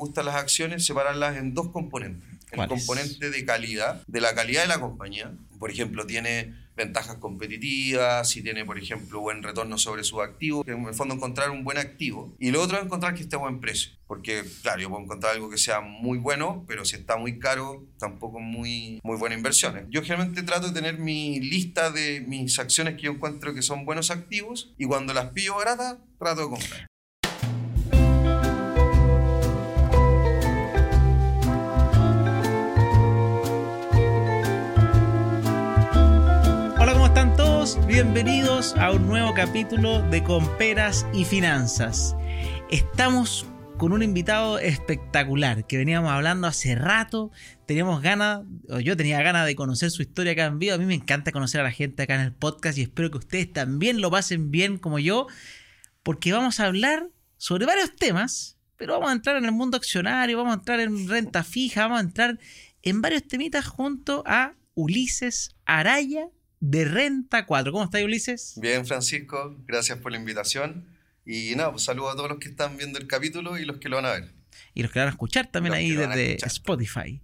gusta las acciones, separarlas en dos componentes. El componente de calidad, de la calidad de la compañía. Por ejemplo, tiene ventajas competitivas, si tiene, por ejemplo, buen retorno sobre sus activos, en el fondo encontrar un buen activo. Y lo otro es encontrar que esté a buen precio, porque claro, yo puedo encontrar algo que sea muy bueno, pero si está muy caro, tampoco es muy, muy buena inversión. Yo generalmente trato de tener mi lista de mis acciones que yo encuentro que son buenos activos y cuando las pillo baratas, trato de comprar. Bienvenidos a un nuevo capítulo de Comperas y Finanzas. Estamos con un invitado espectacular que veníamos hablando hace rato. Teníamos ganas, o yo tenía ganas de conocer su historia acá en vivo. A mí me encanta conocer a la gente acá en el podcast y espero que ustedes también lo pasen bien como yo, porque vamos a hablar sobre varios temas, pero vamos a entrar en el mundo accionario, vamos a entrar en renta fija, vamos a entrar en varios temitas junto a Ulises Araya de Renta 4. ¿Cómo está Ulises? Bien, Francisco, gracias por la invitación. Y nada, pues saludo a todos los que están viendo el capítulo y los que lo van a ver. Y los que van a escuchar también Los ahí lo desde. Spotify.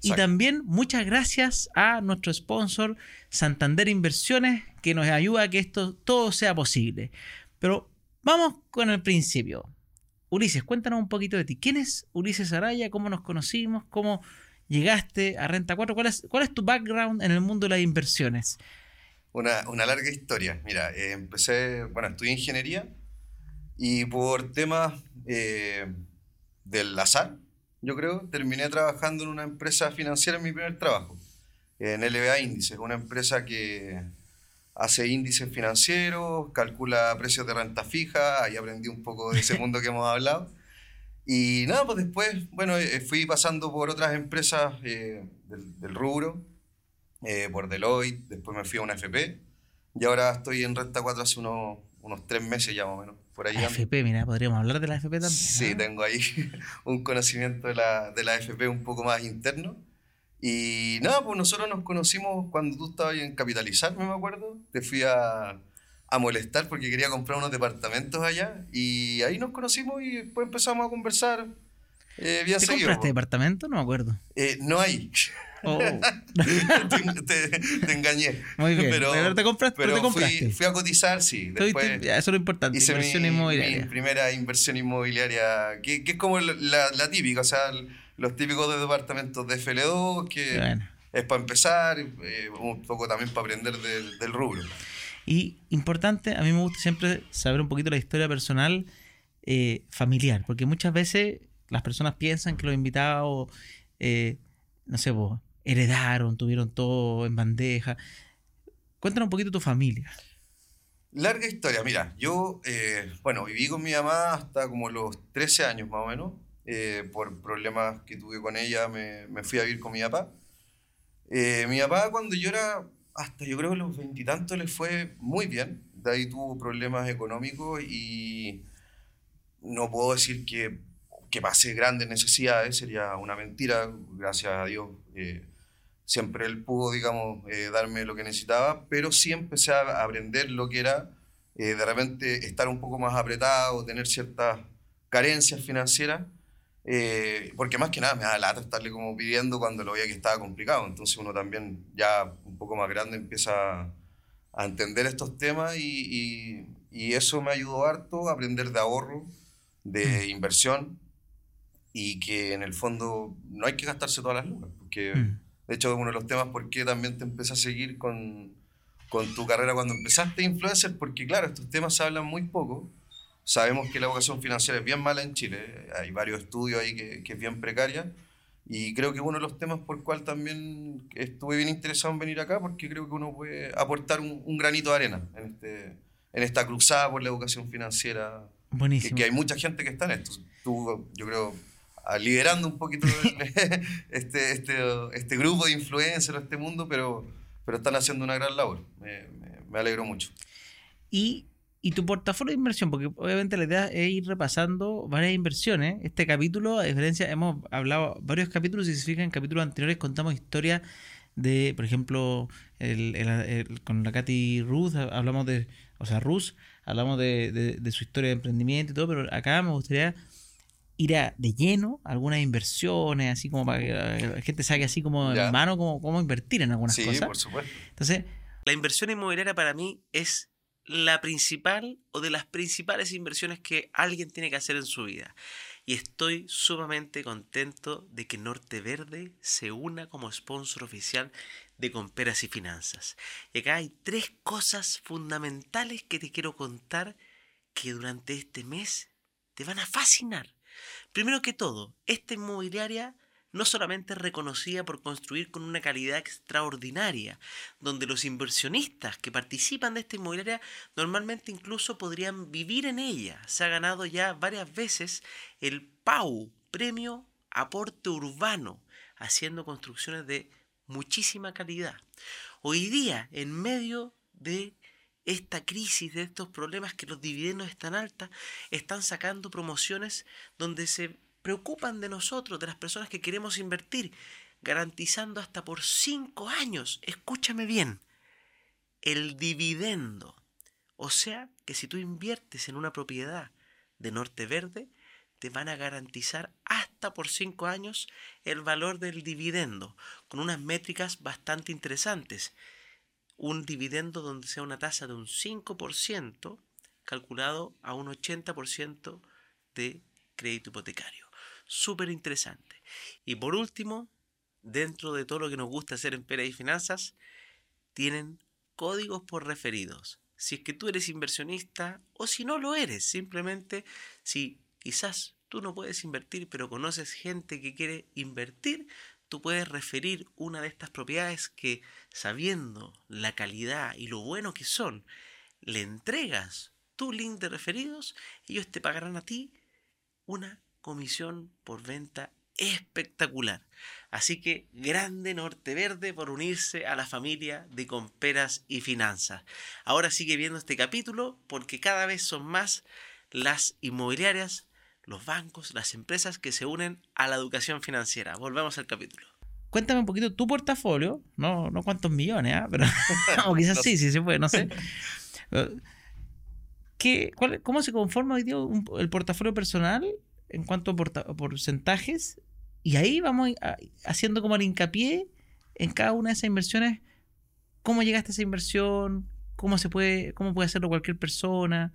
Y también muchas gracias a nuestro sponsor Santander Inversiones que nos ayuda a que esto todo sea posible. Pero vamos con el principio. Ulises, cuéntanos un poquito de ti. ¿Quién es Ulises Araya? ¿Cómo nos conocimos? ¿Cómo llegaste a Renta 4? ¿Cuál es, cuál es tu background en el mundo de las inversiones? Una, una larga historia. Mira, eh, empecé, bueno, estudié ingeniería y por temas eh, del azar, yo creo, terminé trabajando en una empresa financiera en mi primer trabajo, en LBA Índices, una empresa que hace índices financieros, calcula precios de renta fija, ahí aprendí un poco de ese mundo que hemos hablado. Y nada, pues después, bueno, eh, fui pasando por otras empresas eh, del, del rubro, eh, por Deloitte, después me fui a una FP y ahora estoy en Renta 4 hace unos, unos tres meses ya más o menos. Por ahí. AFP, mira, podríamos hablar de la AFP también. Sí, ¿ah? tengo ahí un conocimiento de la, de la FP un poco más interno. Y nada, pues nosotros nos conocimos cuando tú estabas en Capitalizar, me acuerdo. Te fui a, a molestar porque quería comprar unos departamentos allá. Y ahí nos conocimos y después empezamos a conversar. Eh, ¿Te seguido, compraste po. departamento? No me acuerdo. Eh, no hay. Oh, te, te- te engañé. muy bien. Pero- Pero, te compraste. pero te compraste. fui, fui a cotizar, sí. Después ya, eso es lo importante. hice Inversión mi, inmobiliaria. mi primera inversión inmobiliaria, que, que es como la, la típica, o sea, los típicos de departamentos de FL2, que Bueno. es para empezar, eh, un poco también para aprender del, del rubro. Y importante, a mí me gusta siempre saber un poquito la historia personal eh, familiar, porque muchas veces las personas piensan que los invitados, eh, no sé, vos, heredaron, tuvieron todo en bandeja. Cuéntanos un poquito tu familia. Larga historia, mira, yo, eh, bueno, viví con mi mamá hasta como los 13 años más o menos, por problemas que tuve con ella, me, fui a vivir con mi papá. Mi papá cuando yo era, hasta yo creo que los veintitantos le fue muy bien, de ahí tuvo problemas económicos y no puedo decir que, que pasé grandes necesidades, sería una mentira, gracias a Dios. eh, siempre él pudo, digamos, eh, darme lo que necesitaba, pero sí empecé a aprender lo que era eh, de repente estar un poco más apretado, tener ciertas carencias financieras, eh, porque más que nada me da lata estarle como pidiendo cuando lo veía que estaba complicado, entonces uno también ya un poco más grande empieza a, entender estos temas y, y- y eso me ayudó harto a aprender de ahorro, de inversión y que en el fondo no hay que gastarse todas las lucas, porque... Mm. De hecho, uno de los temas por qué también te empecé a seguir con, con tu carrera cuando empezaste influencer, porque claro, estos temas se hablan muy poco. Sabemos que la educación financiera es bien mala en Chile, hay varios estudios ahí que, que es bien precaria, y creo que uno de los temas por cual también estuve bien interesado en venir acá, porque creo que uno puede aportar un, un granito de arena en, este, en esta cruzada por la educación financiera, que, Buenísimo. que hay mucha gente que está en esto. Tú, yo creo, ah, liderando un poquito el- este, este, este grupo de influencers, este mundo, pero, pero están haciendo una gran labor. Me, me- me alegro mucho. Y, y tu portafolio de inversión, porque obviamente la idea es ir repasando varias inversiones. Este capítulo, a diferencia, hemos hablado varios capítulos, y si se fijan, en capítulos anteriores contamos historias de, por ejemplo, el- el- el- con la Katy Ruth, hablamos de, o sea, Ruth, hablamos de, de- de su historia de emprendimiento y todo, pero acá me gustaría ir a, de lleno a algunas inversiones, así como para que la gente saque así como Ya. en mano cómo, cómo invertir en algunas Sí, cosas. por supuesto. Entonces, La inversión inmobiliaria para mí es la principal o de las principales inversiones que alguien tiene que hacer en su vida. Y estoy sumamente contento de que Norte Verde se una como sponsor oficial de Comperas y Finanzas. Y acá hay tres cosas fundamentales que te quiero contar que durante este mes te van a fascinar. Primero que todo, esta inmobiliaria no solamente es reconocida por construir con una calidad extraordinaria, donde los inversionistas que participan de esta inmobiliaria normalmente incluso podrían vivir en ella. Se ha ganado ya varias veces el PAU, Premio Aporte Urbano, haciendo construcciones de muchísima calidad. Hoy día, en medio de esta crisis, de estos problemas que los dividendos están altas, están sacando promociones donde se preocupan de nosotros, de las personas que queremos invertir, garantizando hasta por cinco años, escúchame bien, el dividendo. O sea, que si tú inviertes en una propiedad de Norte Verde, te van a garantizar hasta por cinco años el valor del dividendo, con unas métricas bastante interesantes. Un dividendo donde sea una tasa de un 5% calculado a un 80% de crédito hipotecario. Súper interesante. Y por último, dentro de todo lo que nos gusta hacer en Pera y Finanzas, tienen códigos por referidos. Si es que tú eres inversionista o si no lo eres, simplemente si quizás tú no puedes invertir pero conoces gente que quiere invertir, tú puedes referir una de estas propiedades que sabiendo la calidad y lo bueno que son, le entregas tu link de referidos, ellos te pagarán a ti una comisión por venta espectacular. Así que grande Norte Verde por unirse a la familia de Comperas y Finanzas. Ahora sigue viendo este capítulo porque cada vez son más las inmobiliarias, los bancos, las empresas que se unen a la educación financiera. Volvemos al capítulo. cuéntame un poquito tu portafolio, no, no cuántos millones, ¿ah? pero o quizás sí, sí se puede, no sé. Pero, ¿qué, cuál- ¿Cómo se conforma hoy día un- el portafolio personal en cuanto a porcentajes? Y ahí vamos a- haciendo como el hincapié en cada una de esas inversiones, cómo llegaste a esa inversión, cómo se puede, cómo puede hacerlo cualquier persona.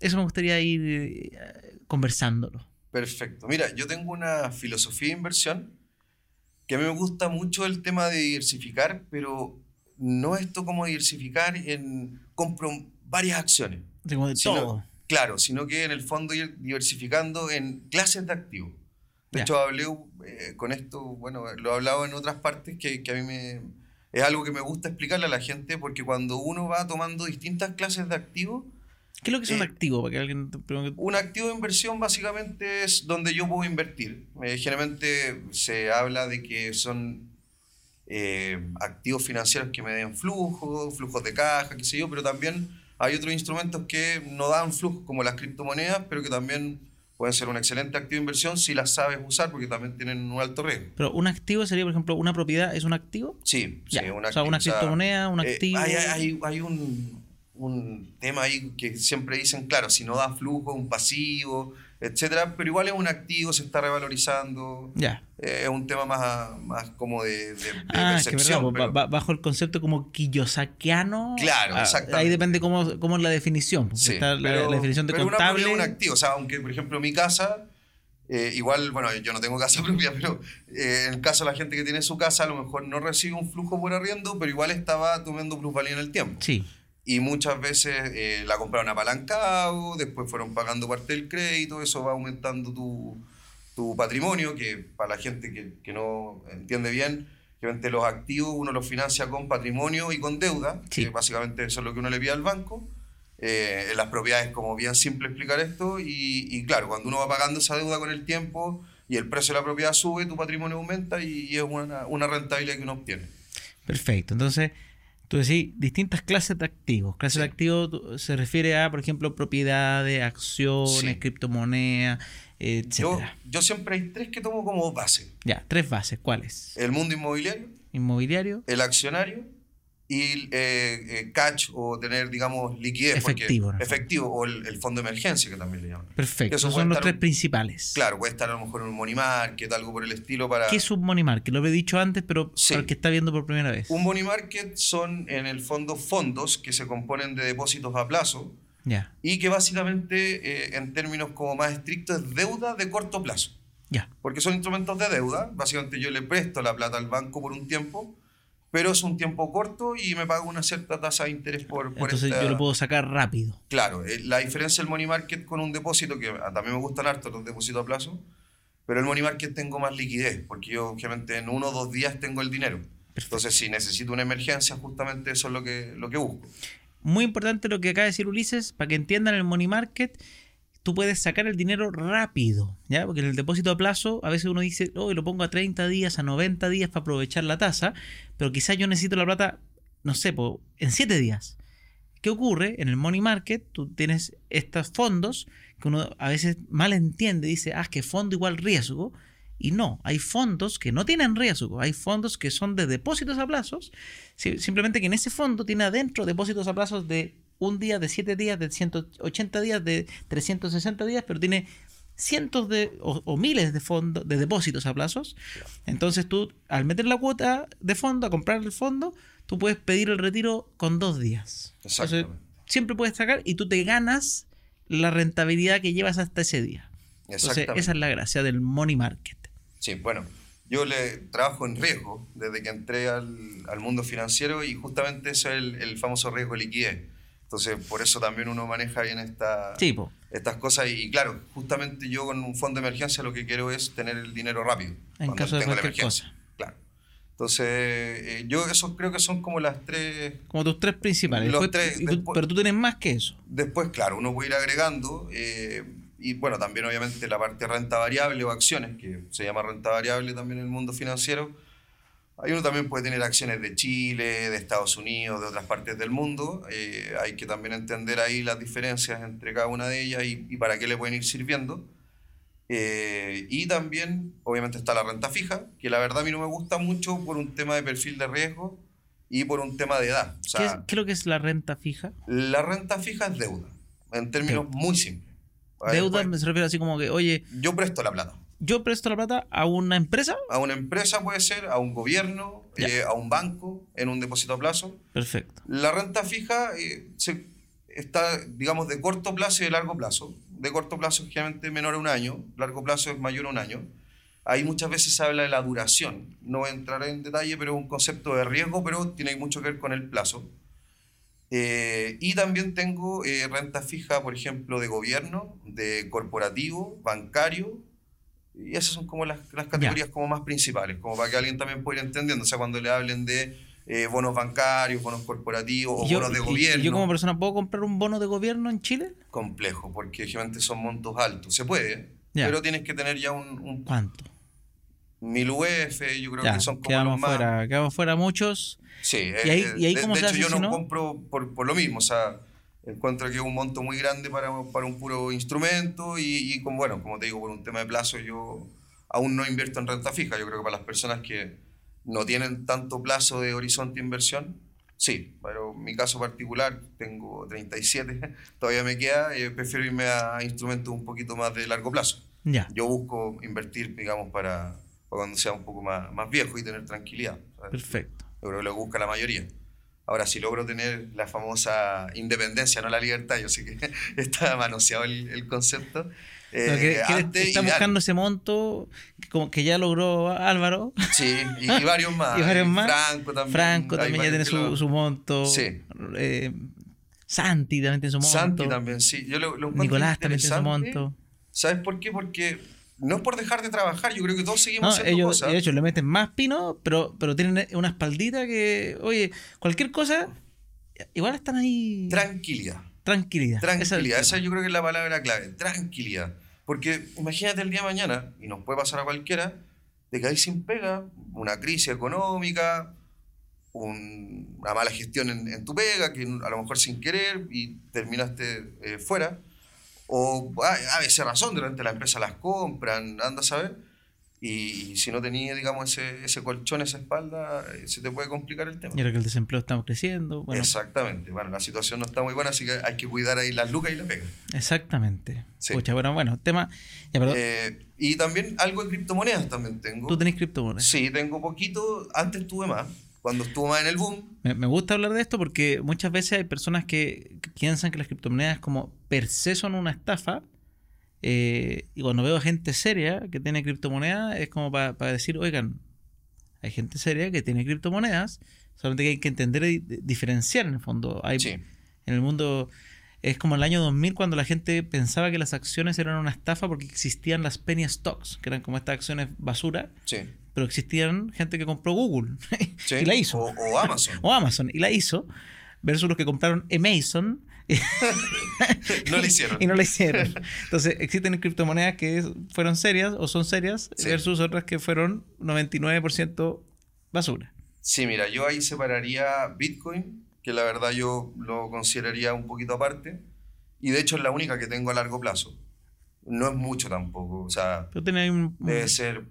Eso me gustaría ir eh, conversándolo. Perfecto. Mira, yo tengo una filosofía de inversión que a mí me gusta mucho el tema de diversificar, pero no esto como diversificar en compro varias acciones. Como de Sino- todo. Claro, sino que en el fondo ir diversificando en clases de activos. De hecho, hablé eh, con esto, bueno, lo he hablado en otras partes que, que a mí me, es algo que me gusta explicarle a la gente porque cuando uno va tomando distintas clases de activos, ¿Qué es lo que es un Eh, activo? Para que alguien te pregunte- un activo de inversión básicamente es donde yo puedo invertir. Eh, generalmente se habla de que son eh, activos financieros que me den flujo, flujos de caja, qué sé yo, pero también hay otros instrumentos que no dan flujo, como las criptomonedas, pero que también pueden ser un excelente activo de inversión si las sabes usar, porque también tienen un alto riesgo. Pero un activo sería, por ejemplo, una propiedad es un activo. Sí, Ya, sí, un o sea, una criptomoneda, un eh, activo. hay hay- hay un, un tema ahí que siempre dicen, claro, si no da flujo, un pasivo, etcétera, pero igual es un activo, se está revalorizando. Ya. Eh, es un tema más, más como de, de- de Ah, es que percepción. verdad, pero- bajo el concepto como kiyosakiano. Claro, ah, exactamente. Ahí depende cómo, cómo es la definición. porque Sí, está la, pero- la definición de pero una contable. propiedad es un activo, o sea, aunque por ejemplo mi casa, eh, igual, bueno, yo no tengo casa propia, pero eh, en el caso de la gente que tiene su casa, a lo mejor no recibe un flujo por arriendo, pero igual estaba tomando plusvalía en el tiempo. Sí. Y muchas veces eh, la compraron apalancado, después fueron pagando parte del crédito, eso va aumentando tu, tu patrimonio, que para la gente que, que no entiende bien, obviamente los activos uno los financia con patrimonio y con deuda, Sí. que básicamente eso es lo que uno le pide al banco. Eh, en las propiedades como bien simple explicar esto y, y claro, cuando uno va pagando esa deuda con el tiempo y el precio de la propiedad sube, tu patrimonio aumenta y, y es una, una rentabilidad que uno obtiene. Perfecto. Entonces, tú decís distintas clases de activos. Clases de activos se refiere a, por ejemplo, propiedades, acciones, Sí. criptomonedas, eh, Yo, yo siempre hay tres que tomo como base. Ya, tres bases. ¿Cuáles? El mundo inmobiliario, Inmobiliario, el accionario y eh, eh, catch o tener, digamos, liquidez. porque- Efectivo, ¿no? efectivo, o el, el fondo de emergencia que también le llaman. Perfecto. Eso Esos son los estar- tres principales. Claro, puede estar a lo mejor en un money market, algo por el estilo para... ¿Qué es un money market? Lo he dicho antes, pero Sí. para el que está viendo por primera vez. Un money market son en el fondo fondos que se componen de depósitos a plazo Ya, y que básicamente eh, en términos como más estrictos es deuda de corto plazo. ya. Porque son instrumentos de deuda. Básicamente yo le presto la plata al banco por un tiempo, pero es un tiempo corto y me pago una cierta tasa de interés por, por Entonces esta- yo lo puedo sacar rápido. Claro, eh, la diferencia del money market con un depósito, que a- también me gustan harto los depósitos a plazo, pero el money market tengo más liquidez, porque yo obviamente en uno o dos días tengo el dinero. Entonces, si necesito una emergencia, justamente eso es lo que, lo que busco. Muy importante lo que acaba de decir Ulises, para que entiendan el money market, tú puedes sacar el dinero rápido, ¿ya? Porque en el depósito a plazo a veces uno dice, oh, lo pongo a 30 días, a 90 días para aprovechar la tasa, pero quizás yo necesito la plata, no sé, en 7 días. ¿Qué ocurre? En el money market tú tienes estos fondos que uno a veces mal entiende, dice, ah, que fondo igual riesgo. Y no, hay fondos que no tienen riesgo, hay fondos que son de depósitos a plazos, si- simplemente que en ese fondo tiene adentro depósitos a plazos de un día, de 7 días, de 180 días, de 360 días, pero tiene cientos de o, o miles de fondos, de depósitos a plazos. Entonces tú, al meter la cuota de fondo, a comprar el fondo, tú puedes pedir el retiro con dos días. Entonces, siempre puedes sacar y tú te ganas la rentabilidad que llevas hasta ese día. Entonces, esa es la gracia del money market. Sí, bueno, yo le trabajo en riesgo desde que entré al, al mundo financiero y justamente eso es el, el famoso riesgo de liquidez. Entonces, por eso también uno maneja bien esta, estas cosas. Y claro, justamente yo con un fondo de emergencia lo que quiero es tener el dinero rápido. En caso de cualquier emergencia. Claro. Entonces, eh, yo eso creo que son como las tres como tus tres principales. Los Después- tres, y tú- después- pero tú tienes más que eso. Después, claro, uno puede ir agregando eh, y bueno, también obviamente la parte de renta variable o acciones, que se llama renta variable también en el mundo financiero. Ahí uno también puede tener acciones de Chile, de Estados Unidos, de otras partes del mundo. Eh, hay que también entender ahí las diferencias entre cada una de ellas y, y para qué le pueden ir sirviendo. Eh, y también, obviamente, está la renta fija, que la verdad a mí no me gusta mucho por un tema de perfil de riesgo y por un tema de edad. O ¿Qué, sea, es, qué es lo que es la renta fija? la renta fija es deuda, en términos muy simples. Deuda me se refiere así como que, oye, Yo presto la plata. Yo presto la plata a una empresa. A una empresa puede ser, a un gobierno, eh, a un banco, en un depósito a plazo. Perfecto. La renta fija eh, se- está, digamos, de corto plazo y de largo plazo. De corto plazo es generalmente menor a un año, largo plazo es mayor a un año. Ahí muchas veces se habla de la duración. No voy a entrar en detalle, pero es un concepto de riesgo, pero tiene mucho que ver con el plazo. Eh, y también tengo renta fija, por ejemplo, de gobierno, de corporativo, bancario. Y esas son como las, las categorías como más principales, como para que alguien también pueda ir entendiendo. O sea, cuando le hablen de eh, bonos bancarios, bonos corporativos o yo, bonos de y- y gobierno, yo como persona puedo comprar un bono de gobierno en Chile? complejo, porque generalmente son montos altos. Se puede, pero tienes que tener ya un, un ¿Cuánto? mil UF, yo creo Ya, que son como quedamos los más... fuera, quedamos fuera muchos. Sí, ¿Y ahí- eh, y ahí de, cómo de se hecho hace yo si no, no? compro por, por lo mismo, o sea, encuentro que es un monto muy grande para, para un puro instrumento y, y como, bueno, como te digo, por un tema de plazo yo aún no invierto en renta fija, yo creo que para las personas que no tienen tanto plazo de horizonte de inversión, sí, pero en mi caso particular, tengo 37, todavía me queda, eh, prefiero irme a instrumentos un poquito más de largo plazo. Ya. Yo busco invertir, digamos, para, para cuando sea un poco más, más viejo y tener tranquilidad. ¿sabes? Perfecto. Yo creo que lo busca la mayoría. Ahora, si logro tener la famosa independencia, no la libertad, yo sé que está manoseado el, el concepto. eh, Pero que- que antes, está buscando ese monto que, como que ya logró Álvaro. Sí, y, y varios más. Y varios más. Franco también. Franco también ya tiene su, monto. Sí. Eh, Santi también tiene su monto. Santi también, sí. Yo lo, lo encuentro Nicolás también tiene su monto. ¿Sabes por qué? Porque no es por dejar de trabajar, yo creo que todos seguimos No, haciendo ellos, cosas. de hecho, le meten más pino, pero, pero tienen una espaldita que, oye, cualquier cosa, igual están ahí. Tranquilidad. tranquilidad. Tranquilidad, esa yo creo que es la palabra clave, tranquilidad. Porque imagínate el día de mañana, y nos puede pasar a cualquiera, de que hay sin pega, una crisis económica, un- una mala gestión en, en tu pega, que a lo mejor sin querer y terminaste eh, fuera, o a, a veces razón, durante la empresa las compran, anda a saber, Y, y si no tenías, digamos, ese, ese colchón, esa espalda, eh, se te puede complicar el tema. Y ahora que el desempleo estamos creciendo. Bueno, Exactamente. Bueno, la situación no está muy buena, así que hay que cuidar ahí las lucas y la pega. exactamente. Sí. Pucha, bueno, bueno, tema. Ya, Eh, y también algo de criptomonedas también tengo. tú tenés criptomonedas. Sí, tengo poquito. Antes tuve más. Cuando estuvo más en el boom. Me, me gusta hablar de esto porque muchas veces hay personas que, piensan que las criptomonedas como per se son una estafa. eh, y cuando veo gente seria que tiene criptomonedas, es como para decir, oigan, hay gente seria que tiene criptomonedas, solamente que hay que entender y di- diferenciar en el fondo. Hay, Sí. En el mundo es como el año 2000 cuando la gente pensaba que las acciones eran una estafa porque existían las penny stocks, que eran como estas acciones basura, Sí. Pero existían gente que compró Google sí. y la hizo O, o Amazon. o Amazon y la hizo versus los que compraron Amazon no lo hicieron. y no la hicieron. Entonces existen criptomonedas que fueron serias o son serias Sí. versus otras que fueron 99% basura. Sí, mira, yo ahí separaría Bitcoin, que la verdad yo lo consideraría un poquito aparte. Y de hecho es la única que tengo a largo plazo. No es mucho tampoco. O sea, Pero tiene un, debe ser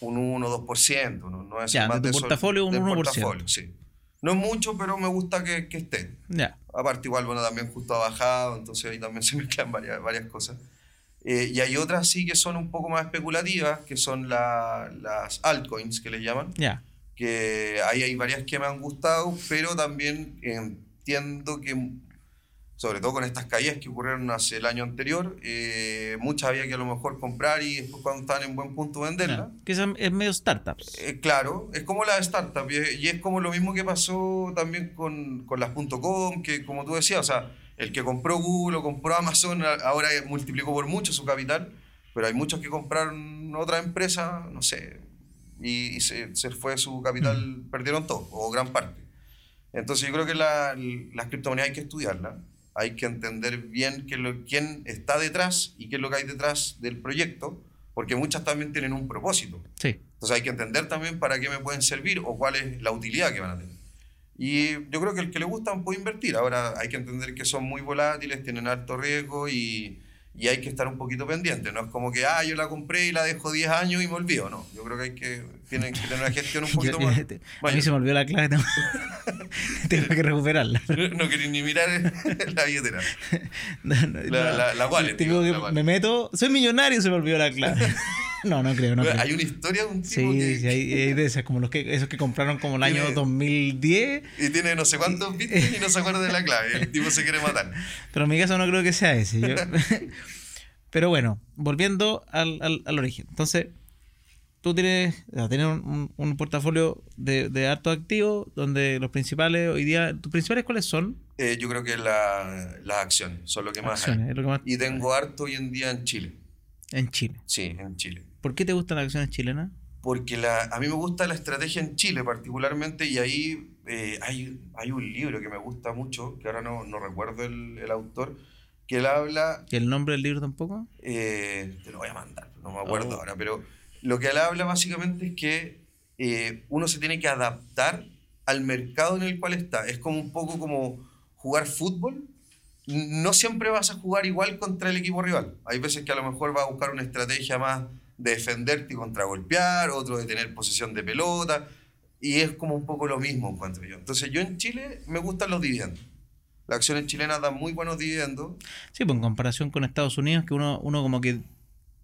un 1 o 2%. No, no es Ya, más de tu portafolio un del 1%. portafolio, sí. No es mucho, pero me gusta que, que esté. ya. Aparte, igual, bueno, también justo ha bajado, entonces ahí también se mezclan varias, varias cosas. Eh, y hay otras sí que son un poco más especulativas, que son la- las altcoins, que les llaman, Ya. que ahí hay varias que me han gustado, pero también entiendo que, sobre todo con estas caídas que ocurrieron hace el año anterior, eh, muchas había que a lo mejor comprar y después cuando estaban en buen punto venderlas. ya. Que es, es medio startups. Eh, claro, es como la startup y es, y es como lo mismo que pasó también con, con las .com, que como tú decías, o sea, el que compró Google o compró Amazon ahora multiplicó por mucho su capital, pero hay muchos que compraron otra empresa, no sé, y, y se, se fue su capital, perdieron todo, o gran parte. Entonces yo creo que la- las criptomonedas hay que estudiarlas, hay que entender bien qué lo- quién está detrás y qué es lo que hay detrás del proyecto, porque muchas también tienen un propósito. Sí. Entonces hay que entender también para qué me pueden servir o cuál es la utilidad que van a tener. Y yo creo que el que le gustan puede invertir. Ahora hay que entender que son muy volátiles, tienen alto riesgo y, y hay que estar un poquito pendiente. No es como que, ah, yo la compré y la dejo 10 años y me olvido. No, yo creo que hay que, tienen que tener una gestión un poquito Yo- más. yo- te- a mí se me olvidó la clave. Tengo, tengo que recuperarla. No, no quería ni mirar la billetera. No, no, La- la- la wallet, digo, que- la wallet. me meto. Soy millonario y se me olvidó la clave. No, no creo, no creo. Hay una historia de un tipo Sí, que, sí, hay, hay de esas, como los que, esos que compraron como el año Tiene- 2010. y tiene no sé cuántos bitcoins y no se acuerda de la clave. El tipo se quiere matar. Pero en mi caso no creo que sea ese. yo- Pero bueno, volviendo al, al, al origen. Entonces, tú tienes, tienes un, portafolio de, de hartos activos donde los principales hoy día, ¿tus principales cuáles son? Eh, yo creo que la- las acciones son lo que más hay. Acciones, es lo que más Y tengo harto hoy en día en Chile. en Chile. Sí, en Chile. ¿Por qué te gustan las acciones chilenas? Porque la, a mí me gusta la estrategia en Chile particularmente y ahí eh, hay, hay un libro que me gusta mucho, que ahora no, no recuerdo el, el autor, que él habla, ¿Y el nombre del libro tampoco? eh, te lo voy a mandar, no me acuerdo Oh. ahora, pero lo que él habla básicamente es que eh, uno se tiene que adaptar al mercado en el cual está. Es como un poco como jugar fútbol. No siempre vas a jugar igual contra el equipo rival. Hay veces que a lo mejor vas a buscar una estrategia más de defenderte y contragolpear, otro de tener posesión de pelota. Y es como un poco lo mismo, encuentro yo. Entonces, yo en Chile me gustan los dividendos. Las acciones chilenas dan muy buenos dividendos. Sí, pues en comparación con Estados Unidos, que uno, uno como que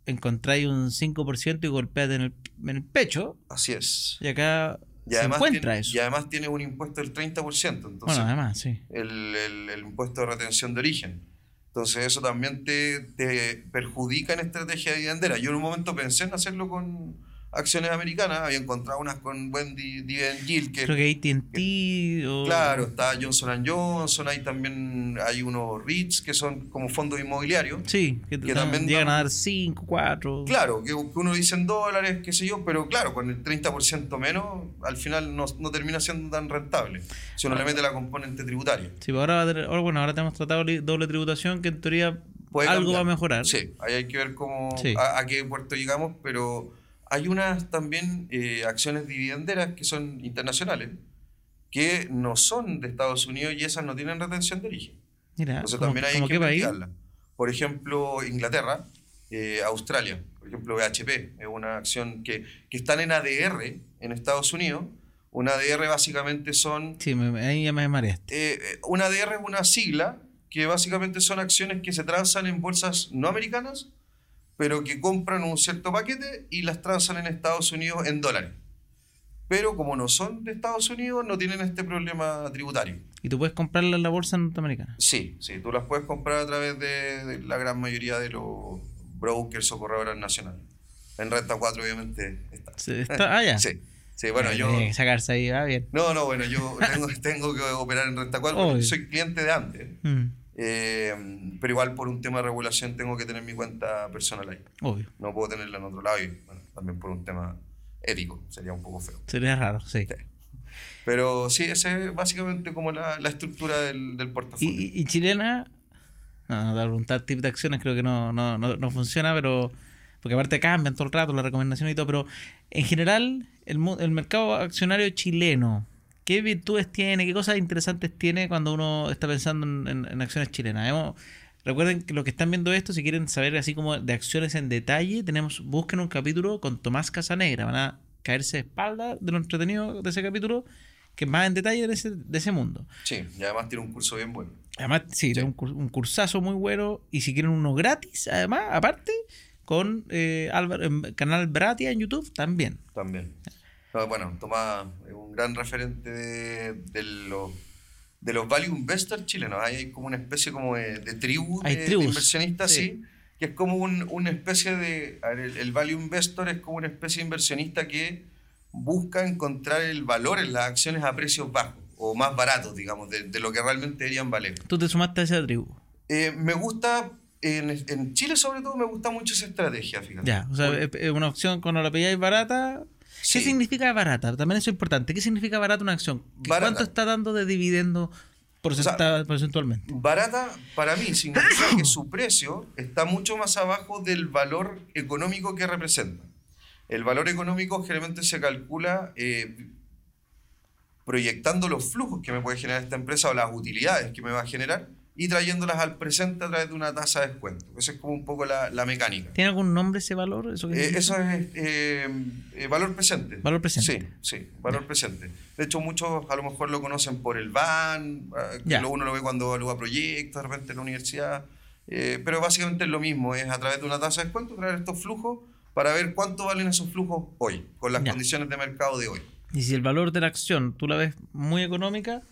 encontráis un 5% y golpeate en el, en el pecho, Así es. y acá Y se encuentra tiene, eso. y además tiene un impuesto del 30%. Entonces, bueno, además, sí. el, el- el impuesto de retención de origen. Entonces eso también te, te perjudica en estrategia dividendera. Yo en un momento pensé en hacerlo con acciones americanas, había encontrado unas con buen di- dividend yield que... Creo que AT&T o... Claro, está Johnson Johnson, hay también hay unos REITs que son como fondos inmobiliarios. Sí, que, Que también llegan dan- a dar 5, 4. Claro, que, que uno dice en dólares, qué sé yo, pero claro, con el 30% menos, al final no, no termina siendo tan rentable. Si uno le mete la componente tributaria. Sí, pues ahora, bueno, ahora tenemos tratado doble tributación que en teoría Puede algo cambiar. va a mejorar. Sí, ahí hay que ver cómo, Sí. a, a qué puerto llegamos, pero hay unas también eh, acciones dividenderas que son internacionales, que no son de Estados Unidos y esas no tienen retención de origen. Mira, Entonces ¿cómo- también hay que investigarlas. Por ejemplo, Inglaterra, eh, Australia, por ejemplo, BHP es una acción que, que están en ADR en Estados Unidos. Un ADR básicamente son... Sí, me- ahí ya me mareaste. eh, eh, un ADR es una sigla que básicamente son acciones que se transan en bolsas no americanas, pero que compran un cierto paquete y las transan en Estados Unidos en dólares. Pero como no son de Estados Unidos, no tienen este problema tributario. Y tú puedes comprarla en la bolsa norteamericana. Sí, sí, tú las puedes comprar a través de, de la gran mayoría de los brokers o corredoras nacionales. En Renta 4 obviamente está. Sí, está- ah, ya. Sí, sí, bueno, yo... Tiene que sacarse ahí, va bien. No, no, bueno, yo tengo, tengo que operar en Renta 4 Obvio. porque soy cliente de antes. Mm, Eh, pero igual por un tema de regulación tengo que tener mi cuenta personal ahí. obvio. No puedo tenerla en otro lado y bueno, también por un tema ético, sería un poco feo. Sería raro, sí. Pero sí, esa es básicamente como la, la estructura del, del portafolio. Y, y- chilena, no, no, preguntar tip de acciones, creo que no, no, no, no funciona, pero. Porque aparte cambian todo el rato las recomendaciones y todo, pero en general, el, el mercado accionario chileno, ¿qué virtudes tiene? ¿Qué cosas interesantes tiene cuando uno está pensando en, en- en acciones chilenas? Hemos- recuerden que los que están viendo esto, si quieren saber así como de acciones en detalle, tenemos busquen un capítulo con Tomás Casanegra. Van a caerse de espalda de lo entretenido de ese capítulo, que es más en detalle de ese, de ese mundo. Sí, y además tiene un curso bien bueno. Además, sí, tiene un, un cursazo muy bueno. Y si quieren uno gratis, además, aparte, con eh, Álvaro- canal Bratia en YouTube también. También. No, bueno, Tomás es un gran referente de, de los de los value investors chilenos. Hay, hay como una especie como de, de tribu de, de inversionistas, sí. sí. que es como un- una especie de... a ver, el, el value investor es como una especie de inversionista que busca encontrar el valor en las acciones a precios bajos o más baratos, digamos, de, de lo que realmente deberían valer. Tú te sumaste a esa tribu. Eh, me gusta, en, en Chile sobre todo, me gusta mucho esa estrategia, fíjate. Ya, o sea, Por- es es una opción cuando la pilláis barata. ¿Qué significa barata? También eso es importante. ¿Qué significa barata una acción? ¿Qué- Barata. ¿Cuánto está dando de dividendo porcenta- porcentualmente? Barata para mí significa que su precio está mucho más abajo del valor económico que representa. El valor económico generalmente se calcula eh, proyectando los flujos que me puede generar esta empresa o las utilidades que me va a generar y trayéndolas al presente a través de una tasa de descuento. Esa es como un poco la, la mecánica. ¿Tiene algún nombre ese valor? ¿Eso, qué Eh, eso es eh, eh, valor presente. Valor presente. Sí, sí, valor presente. De hecho, muchos a lo mejor lo conocen por el ah, que Ya. lo- uno lo ve cuando evalúa proyectos, de repente en la universidad, eh, pero básicamente es lo mismo, es a través de una tasa de descuento traer estos flujos para ver cuánto valen esos flujos hoy, con las condiciones de mercado de hoy. Y si el valor de la acción tú la ves muy económica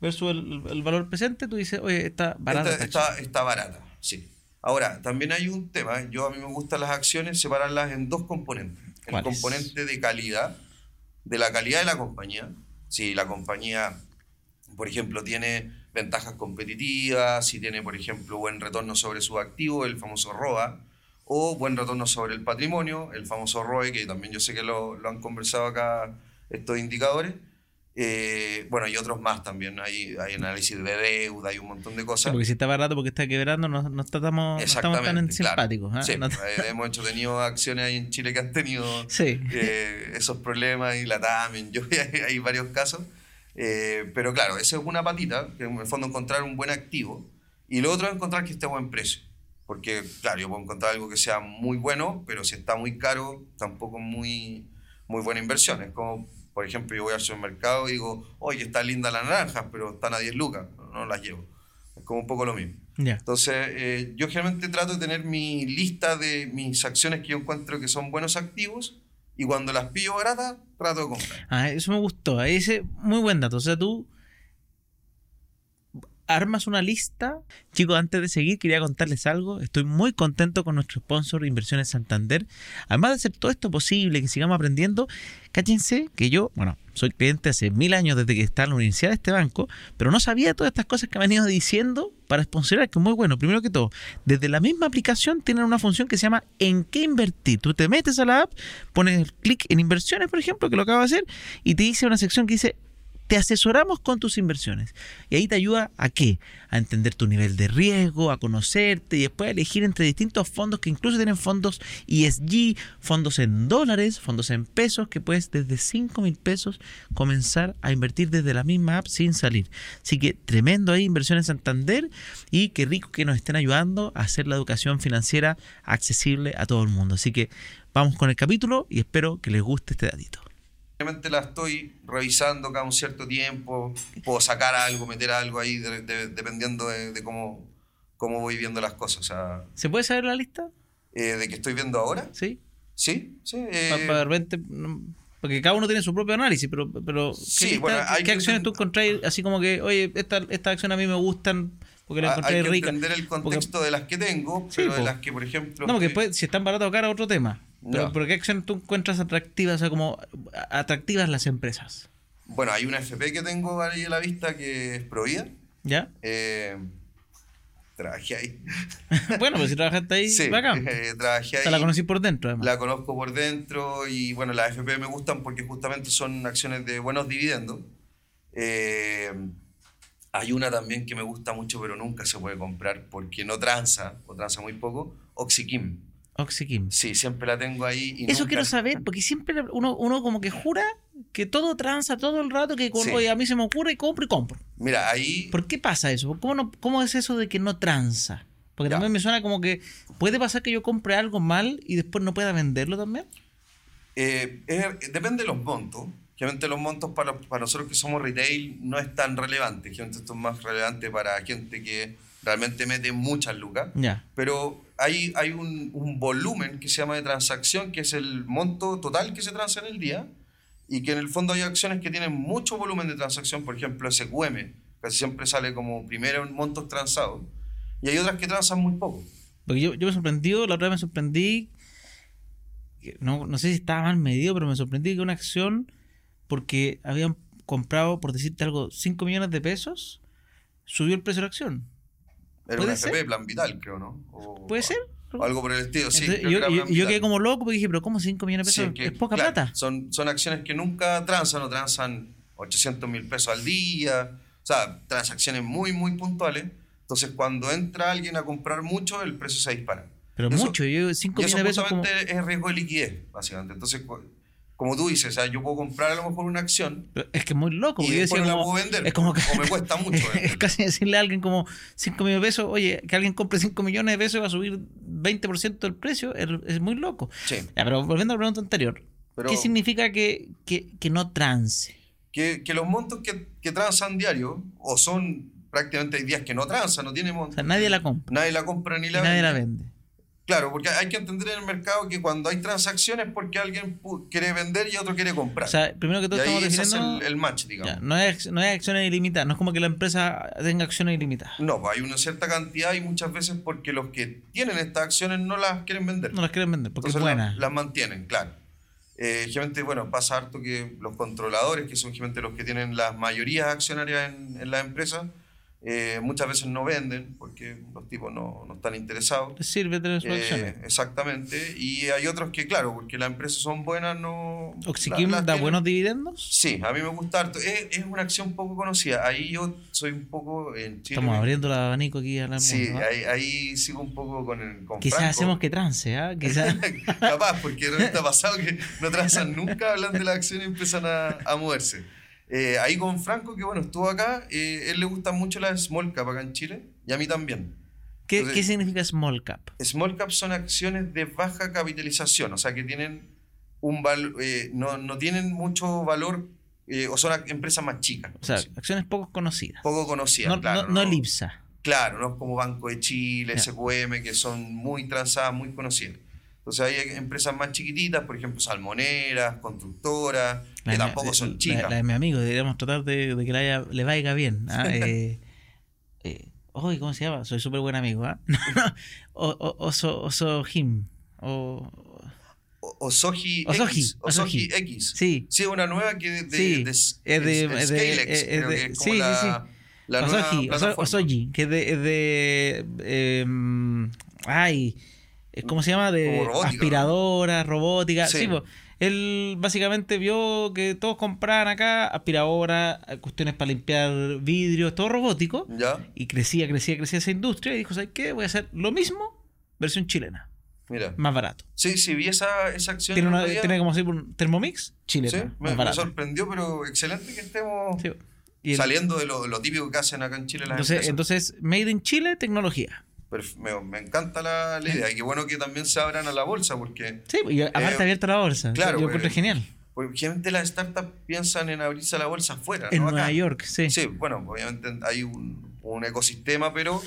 versus el, el valor presente, tú dices, oye, está barata. Está, esta está, está barata, sí. Ahora, también hay un tema, yo a mí me gustan las acciones separarlas en dos componentes. El componente de calidad, de la calidad de la compañía. Si la compañía, por ejemplo, tiene ventajas competitivas, si tiene, por ejemplo, buen retorno sobre sus activos, el famoso ROA, o buen retorno sobre el patrimonio, el famoso ROE, que también yo sé que lo, lo han conversado acá estos indicadores. Eh, bueno, y otros más también. Hay, hay análisis de deuda, hay un montón de Sí, cosas. porque si está barato porque está quebrando, no, no estamos, no estamos tan claro. simpáticos. ¿ah? Sí, No- eh, hemos hecho tenido acciones ahí en Chile que han tenido sí. eh, esos problemas y la TAM, yo hay, hay varios casos. Eh, pero claro, esa es una patita, que en el fondo encontrar un buen activo. Y lo otro es encontrar que esté a buen precio. Porque, claro, yo puedo encontrar algo que sea muy bueno, pero si está muy caro, tampoco es muy, muy buena inversión. Es como, por ejemplo, yo voy al supermercado y digo, oye, está linda la naranja, pero están a 10 lucas, no, las llevo. Es como un poco lo mismo. Ya. Entonces, eh, yo generalmente trato de tener mi lista de mis acciones que yo encuentro que son buenos activos y cuando las pillo baratas, trato de comprar. Ah, eso me gustó. Ese, muy buen dato. O sea, tú armas una lista. Chicos, antes de seguir, quería contarles algo. Estoy muy contento con nuestro sponsor Inversiones Santander. Además de hacer todo esto posible, que sigamos aprendiendo, cáchense que yo, bueno, soy cliente hace mil años desde que está en la universidad de este banco, pero no sabía todas estas cosas que me han ido diciendo para sponsorar, que es muy bueno. Primero que todo, desde la misma aplicación tienen una función que se llama ¿En qué invertir? Tú te metes a la app, pones el clic en inversiones, por ejemplo, que lo acabo de hacer, y te dice una sección que dice te asesoramos con tus inversiones. Y ahí te ayuda a qué? A entender tu nivel de riesgo, a conocerte y después a elegir entre distintos fondos que incluso tienen fondos ESG, fondos en dólares, fondos en pesos, que puedes desde 5 mil pesos comenzar a invertir desde la misma app sin salir. Así que tremendo ahí, inversiones Santander y qué rico que nos estén ayudando a hacer la educación financiera accesible a todo el mundo. Así que vamos con el capítulo y espero que les guste este datito. Simplemente la estoy revisando cada un cierto tiempo, puedo sacar algo, meter algo ahí, de- de- dependiendo de, de cómo, cómo voy viendo las cosas. O sea, ¿Se puede saber la lista? eh, de que estoy viendo ahora, Sí. sí, sí. eh, Pa- pa- de repente, porque cada uno tiene su propio análisis, pero, pero ¿qué, Sí, lista- bueno, hay ¿qué acciones tú encontrás así como que, oye, esta, esta acción a mí me gustan porque la ha- encontré hay que rica? entender el contexto de las que tengo, Sí, pero de po. las que, por ejemplo... No, porque después, si están baratos o caras, otro tema. Pero, pero ¿qué acciones tú encuentras atractivas, o sea, como atractivas las empresas? Bueno, hay una FP que tengo ahí a la vista que es Provida. ¿Ya? Eh, trabajé ahí. bueno, pues si trabajaste ahí, Sí, bacán. eh, trabajé O ahí. sea, la conocí por dentro, además. La conozco por dentro y bueno, las FP me gustan porque justamente son acciones de buenos dividendos. Eh, hay una también que me gusta mucho pero nunca se puede comprar porque no tranza o tranza muy poco, Oxykim. Oxykim. Sí, siempre la tengo ahí. Y Eso nunca- quiero saber, porque siempre uno, uno como que jura que todo tranza todo el rato, que con, Sí. oye, a mí se me ocurre y compro y compro. Mira, ahí... ¿Por qué pasa eso? ¿Cómo, no- cómo es eso de que no tranza? Porque Ya. también me suena como que puede pasar que yo compre algo mal y después no pueda venderlo también. Eh, es- depende de los montos. Generalmente los montos para, para nosotros que somos retail no es tan relevante. Generalmente esto es más relevante para gente que realmente mete muchas lucas. Ya. Pero hay, hay un, un volumen que se llama de transacción, que es el monto total que se transa en el día, y que en el fondo hay acciones que tienen mucho volumen de transacción, por ejemplo SQM, casi siempre sale como primero en montos transados, y hay otras que transan muy poco. Porque yo, yo me sorprendí, la otra vez me sorprendí, no, no sé si estaba mal medido, pero me sorprendí que una acción, porque habían comprado, por decirte algo, 5 millones de pesos, subió el precio de la acción. Era ¿Puede una ser? FP, plan vital, creo, ¿no? O- ¿Puede ser? o algo por el estilo, sí. Entonces, que yo, Vital. quedé como loco porque dije, pero ¿cómo 5 millones de Sí, pesos? que, es poca claro, plata. Son, son acciones que nunca transan o transan 800 mil pesos al día. O sea, transacciones muy, muy puntuales. Entonces, cuando entra alguien a comprar mucho, el precio se dispara. Pero Eso- mucho, yo 5 Y eso millones de pesos como... es riesgo de liquidez, básicamente. Entonces, como tú dices, o sea, yo puedo comprar a lo mejor una acción Pero Es que es muy loco. y después la como- puedo vender. es como que, o me cuesta mucho es casi decirle a alguien como 5 millones de pesos, oye, que alguien compre 5 millones de pesos y va a subir 20% del precio, es, es muy loco. Sí. Ya, pero volviendo a la pregunta anterior, Pero- ¿qué significa que, que, que no trance? Que, que los montos que, que transan diario, o son prácticamente hay días que no transan, no tiene O monto. sea, nadie la compra Nadie la compra ni y la nadie la vende. Claro, porque hay que entender en el mercado que cuando hay transacciones es porque alguien quiere vender y otro quiere comprar. O sea, primero que todo y ahí estamos es definiendo... el, el match, digamos. ya, no, es, no es acciones ilimitadas, no es como que la empresa tenga acciones ilimitadas. No, pues hay una cierta cantidad y muchas veces porque los que tienen estas acciones no las quieren vender. No las quieren vender porque Entonces es la- buena. las mantienen, claro. Eh, generalmente, bueno, pasa harto que los controladores, que son generalmente los que tienen las mayorías accionarias en, en las empresas, eh, muchas veces no venden porque los tipos no, no están interesados. Les sirve tener sus Eh, acciones. exactamente. Y hay otros que, claro, porque las empresas son buenas, no. ¿Oxiquim las da buenos dividendos? Sí, a mí me gusta harto. Es, es una acción poco conocida. Ahí yo soy un poco en Chile. Estamos abriendo el abanico aquí a la Sí, mundo, ¿ah? ahí, ahí sigo un poco con el. Con Quizás Franco. hacemos que trance, ¿ah? Quizás... Capaz, porque repente ha pasado que no transan nunca, hablan de la acción y empiezan a, a moverse. Eh, ahí con Franco, que bueno, estuvo acá, eh, él le gustan mucho las small cap acá en Chile y a mí también. ¿Qué, Entonces- qué significa small cap? Small cap son acciones de baja capitalización, o sea que tienen un val- eh, no, no tienen mucho valor o son empresas más chicas, O sea, acciones poco conocidas. poco conocidas. No, claro, no, no el IPSA. Claro, no es como Banco de Chile. SQM, que son muy transadas, muy conocidas. Entonces hay empresas más chiquititas, por ejemplo, salmoneras, constructoras, La que tampoco son la- chicas. La, de mi amigo, deberíamos tratar de, de que le, haya- le vaya bien. ¿ah? Eh, eh, ¿Cómo se llama? Soy súper buen amigo. ¿ah? O- o- oso, oso Jim. O, Osoji Osoji, X. Osoji. X. sí. Sí, una nueva que de, de, Sí, de- es de- es de- Scalex, es creo de- que es como sí, sí, la, sí. la nueva Osoji. Osoji, que es de, de em, ay, es como se llama, de robótica, aspiradora, robótica. Sí, Sí. pues, él básicamente vio que todos compraban acá aspiradora, cuestiones para limpiar vidrios, todo robótico. ¿Ya? Y crecía, crecía, crecía esa industria y dijo, ¿sabes qué? Voy a hacer lo mismo, versión chilena, Mira. más barato. Sí, sí, vi esa, esa acción. Tiene, una, como decir un Thermomix chilena, Sí, me, sorprendió, pero excelente que estemos Sí. Y el- saliendo de lo, lo típico que hacen acá en Chile las entonces, empresas. entonces, Made in Chile, tecnología. Me, me encanta la, la idea y qué bueno que también se abran a la bolsa porque Sí, y aparte Eh, abierta la bolsa. claro, Yo encuentro eh, genial. porque generalmente las startups piensan en abrirse a la bolsa afuera. En no acá. Nueva York, sí. Sí, bueno, obviamente hay un, un ecosistema, pero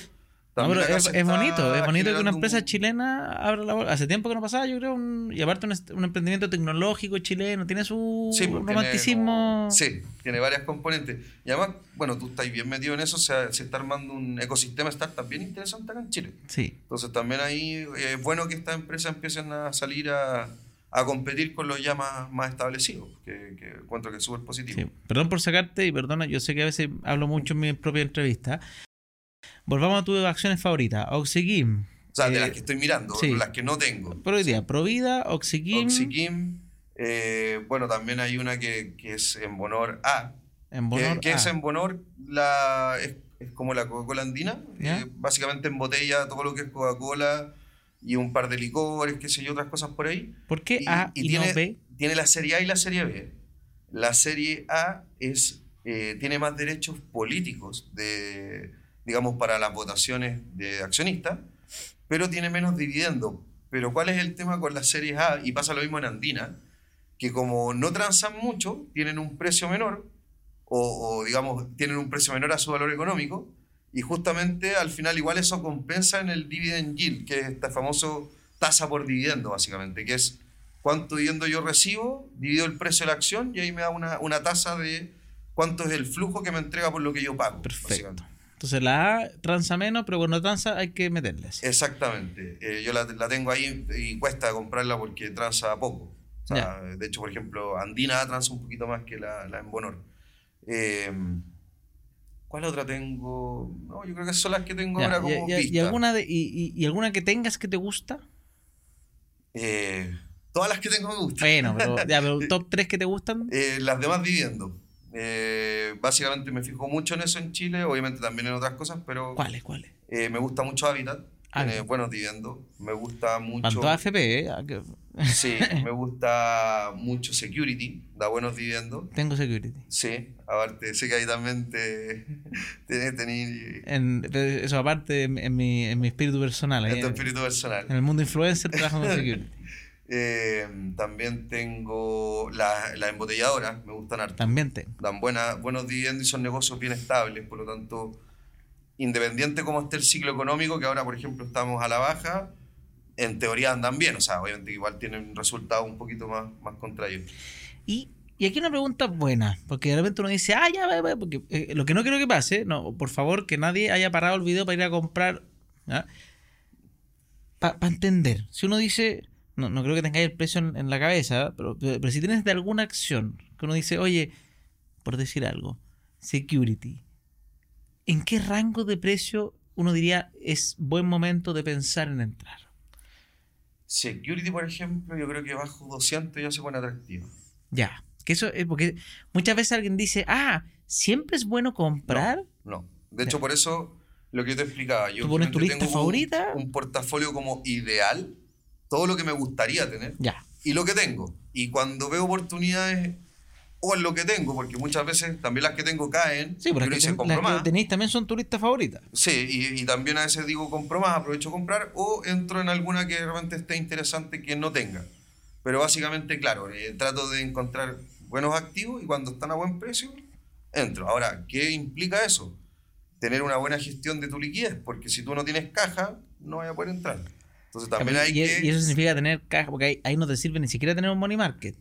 No, pero es, bonito, es bonito que una empresa un- chilena abra la bolsa. Hace tiempo que no pasaba, yo creo, un- y aparte un, emprendimiento tecnológico chileno, tiene su Sí, pues, tiene romanticismo. como- sí, tiene varias componentes. Y además, bueno, tú estás bien metido en eso, o sea, se está armando un ecosistema startup bien interesante acá en Chile. Sí. Entonces también ahí eh, es bueno que estas empresas empiecen a salir a, a competir con los ya más, más establecidos, que, que encuentro que es súper positivo. Sí. Perdón por sacarte y perdona, yo sé que a veces hablo mucho en mi propia entrevista. Volvamos a tus acciones favoritas. Oxykim. O sea, de eh, las que estoy mirando, sí. las que no tengo. Por hoy día, Provida, Oxykim, Oxykim, eh, bueno, también hay una que, que es en Bonor A, en que, Bonor. que es A. en Bonor, la, es, es como la Coca-Cola andina, eh, básicamente en botella todo lo que es Coca-Cola y un par de licores, qué sé yo, otras cosas por ahí. ¿Por qué Y, A y y, tiene, no B? tiene la serie A y la serie B. La serie A es, eh, tiene más derechos políticos, de, digamos, para las votaciones de accionistas, pero tiene menos dividendo. Pero ¿cuál es el tema con las series A? Y pasa lo mismo en Andina, que como no transan mucho, tienen un precio menor, o, o, digamos, tienen un precio menor a su valor económico, y justamente al final igual eso compensa en el dividend yield, que es este famoso tasa por dividendo, básicamente, que es cuánto dividendo yo recibo, divido el precio de la acción y ahí me da una, una tasa de cuánto es el flujo que me entrega por lo que yo pago. Perfecto. Entonces la A transa menos, pero cuando transa hay que meterle. así. Exactamente. Eh, yo la, la tengo ahí y cuesta comprarla porque transa poco. O sea, de hecho, por ejemplo, Andina transa un poquito más que la, la en Bonor. Eh, ¿Cuál otra tengo? No, yo creo que son las que tengo ahora como y, y alguna de, y, y- alguna que tengas que te gusta? Eh, todas las que tengo me gustan. Bueno, pero, ya, pero top 3 que te gustan. Eh, las demás dividendo. Eh, básicamente me fijo mucho en eso en Chile, obviamente también en otras cosas, pero ¿Cuáles? ¿Cuáles? eh, me gusta mucho Habitat, tiene Habitat. buenos dividendos. Me gusta mucho. Van FP, ¿eh? Ah, Sí, me gusta mucho Security, da buenos dividendos. Tengo security. Sí, aparte, sé que ahí también te, te, tení- En, eso aparte en, mi, en mi espíritu personal. en tu espíritu personal. en el mundo influencer trabajo con security. Eh, también tengo la, la embotelladora, me gustan harto. También tengo. dan buena, buenos dividendos y son negocios bien estables, por lo tanto, independiente como esté el ciclo económico, que ahora, por ejemplo, estamos a la baja, en teoría andan bien, o sea, obviamente igual tienen resultados un poquito más, más contraídos. Y, y aquí una pregunta buena, porque de repente uno dice, ah, ya, va, va", porque eh, lo que no quiero que pase, no, por favor, que nadie haya parado el video para ir a comprar. Para entender, si uno dice, no, no creo que tengáis el precio en, en la cabeza, pero, pero si tienes de alguna acción, que uno dice, oye, por decir algo, security, ¿en qué rango de precio uno diría es buen momento de pensar en entrar? Security, por ejemplo, yo creo que bajo 200 ya se pone atractivo. Ya, que eso es porque muchas veces alguien dice, ah, siempre es bueno comprar. No. De hecho, por eso lo que yo te explicaba, yo ¿Tú pones tu lista tengo un- favorita? Un, portafolio como ideal, todo lo que me gustaría tener y lo que tengo. Y cuando veo oportunidades o en lo que tengo, porque muchas veces también las que tengo caen, sí, y pero las que tenéis también son tu lista favorita. Sí, y, y también a veces digo compro más, aprovecho a comprar o entro en alguna que realmente esté interesante que no tenga. Pero básicamente, claro, eh, trato de encontrar buenos activos y cuando están a buen precio, entro. Ahora, ¿qué implica eso? Tener una buena gestión de tu liquidez, porque si tú no tienes caja, no vas a poder entrar. Entonces también hay y, que... y eso significa tener caja, porque ahí, ahí no te sirve ni siquiera tener un money market.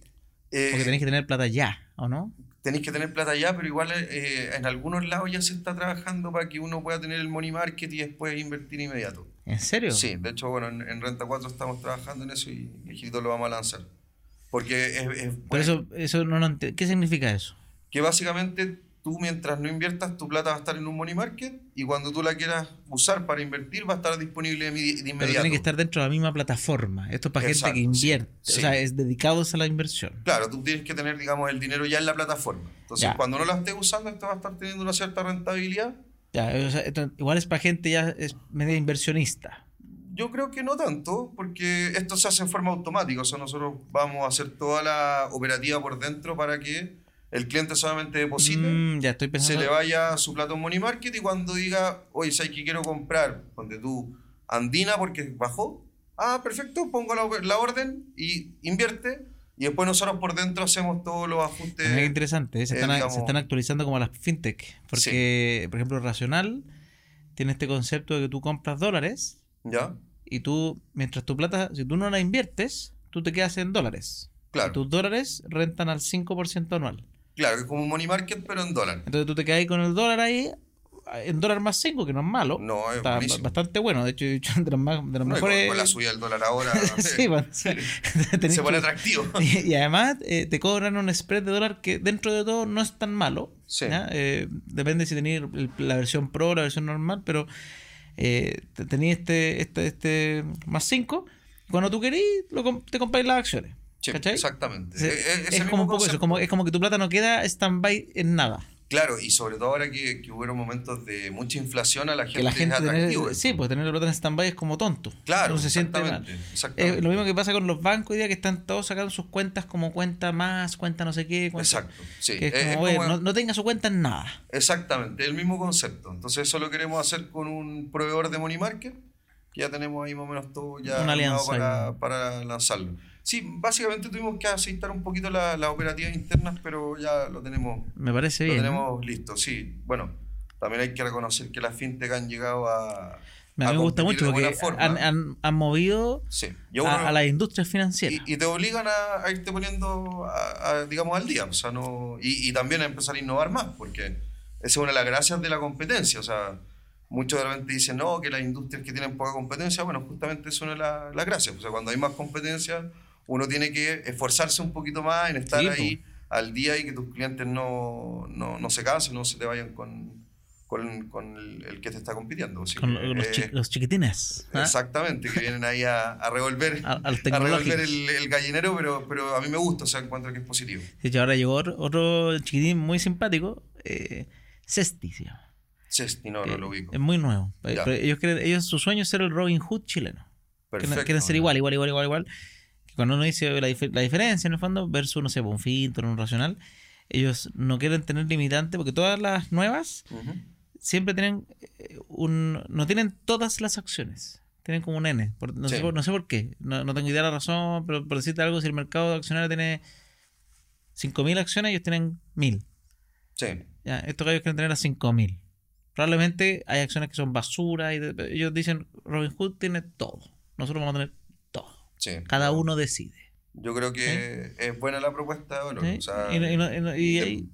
eh, Porque tenéis que tener plata ya, ¿o no? tenéis que tener plata ya, pero igual eh, en algunos lados ya se está trabajando para que uno pueda tener el money market y después invertir inmediato. ¿En serio? Sí, de hecho, bueno, en, en Renta 4 estamos trabajando en eso y Ligito lo vamos a lanzar. Porque es, es Pero bueno, eso, eso no lo ¿Qué significa eso? que básicamente tú mientras no inviertas, tu plata va a estar en un money market y cuando tú la quieras usar para invertir va a estar disponible de, inmediato. Pero tiene que estar dentro de la misma plataforma. Esto es para gente Exacto, que invierte. sí, O sí. sea, es dedicados a la inversión. Claro, tú tienes que tener, digamos, el dinero ya en la plataforma. Entonces, Ya. cuando no la estés usando, esto va a estar teniendo una cierta rentabilidad. Ya, o sea, esto igual es para gente ya es media inversionista. Yo creo que no tanto, porque esto se hace en forma automática. O sea, nosotros vamos a hacer toda la operativa por dentro para que el cliente solamente deposite, Mm, ya estoy se le vaya su plata a un money market y cuando diga, oye, ¿sabes que quiero comprar? Donde tú, Andina, porque bajó. Ah, perfecto, pongo la, la orden y invierte. Y después nosotros por dentro hacemos todos los ajustes. Qué interesante, ¿eh? se, eh, están, digamos- se están actualizando como las fintech. Porque, por ejemplo, Racional tiene este concepto de que tú compras dólares ¿Ya? y tú, mientras tu plata, si tú no la inviertes, tú te quedas en dólares. Claro. Y tus dólares rentan al 5% anual. Claro, es como un money market, pero en dólar. Entonces tú te quedas ahí con el dólar ahí, en dólar más 5, que no es malo. No, es Está buenísimo. bastante bueno. De hecho, de los, más, de los No, y con, mejores. con la subida del dólar ahora sí, bueno, tenés se pone atractivo. Y, y además eh, te cobran un spread de dólar que dentro de todo no es tan malo. Sí. Eh, depende si tenéis el- la versión pro o la versión normal, pero eh, te- tenéis este, este, este más 5. Cuando tú querís, lo te compráis las acciones. Sí, ¿cachai? exactamente. Se- E- e- es como un poco eso, como, es como que tu plata no queda stand-by en nada. Claro, y sobre todo ahora que, que hubieron momentos de mucha inflación a la gente, Que la gente es atractivo. tener, sí, pues tener la plata en stand-by es como tonto. Claro, siente mal. exactamente, Eh, exactamente. lo mismo que pasa con los bancos hoy día que están todos sacando sus cuentas como cuenta más, cuenta no sé qué. Cuenta, Exacto, sí. Que es Es- como, es oye, como- no, no tenga su cuenta en nada. Exactamente, el mismo concepto. Entonces eso lo queremos hacer con un proveedor de Money Market, que ya tenemos ahí más o menos todo ya Una alianza para, para lanzarlo. Sí, básicamente tuvimos que aceitar un poquito la- las operativas internas, pero ya lo tenemos, Me parece lo bien. tenemos listo, sí. Bueno, también hay que reconocer que las fintech han llegado a... A mí a me gusta mucho porque han, han- han movido Sí. Uno- a, a las industrias financieras. y, y te obligan a, a irte poniendo, digamos, al día. O sea, no, y, y también a empezar a innovar más, porque esa es una de las gracias de la competencia. O sea, muchos de repente dicen, no, que las industrias que tienen poca competencia, bueno, justamente es una de las las gracias. O sea, cuando hay más competencia, uno tiene que esforzarse un poquito más en estar Sí, ahí al día y que tus clientes no, no, no se cansen, no se te vayan con, con, con el, el que te está compitiendo. Así con que, los, eh, chi- los chiquitines. ¿ah? Exactamente, que vienen ahí a, a revolver, A- revolver el, el gallinero, pero, pero a mí me gusta, o sea, encuentro que es positivo. Hecho, ahora llegó otro, chiquitín muy simpático, eh, Cesti se llama. Cesti, no, no lo ubico. Es muy nuevo. Ellos quieren, ellos, su sueño es ser el Robin Hood chileno. Quieren, ser igual, igual, igual, igual, igual. Cuando uno dice la, dif- la diferencia en el fondo versus, no sé, un Finton, un Racional, ellos no quieren tener limitante porque todas las nuevas siempre tienen eh, un... no tienen todas las acciones. Tienen como un N. por- no, sé por, no sé por qué. No, no tengo idea de la razón, pero por decirte algo, si el mercado accionario tiene 5.000 acciones, ellos tienen 1.000. Sí, Ya, estos gallos quieren tener a 5000. Probablemente hay acciones que son basura y de- ellos dicen Robinhood tiene todo. Nosotros vamos a tener. Sí. Cada uno decide. Yo creo que es buena la propuesta de valor. ¿sí? o sea, y,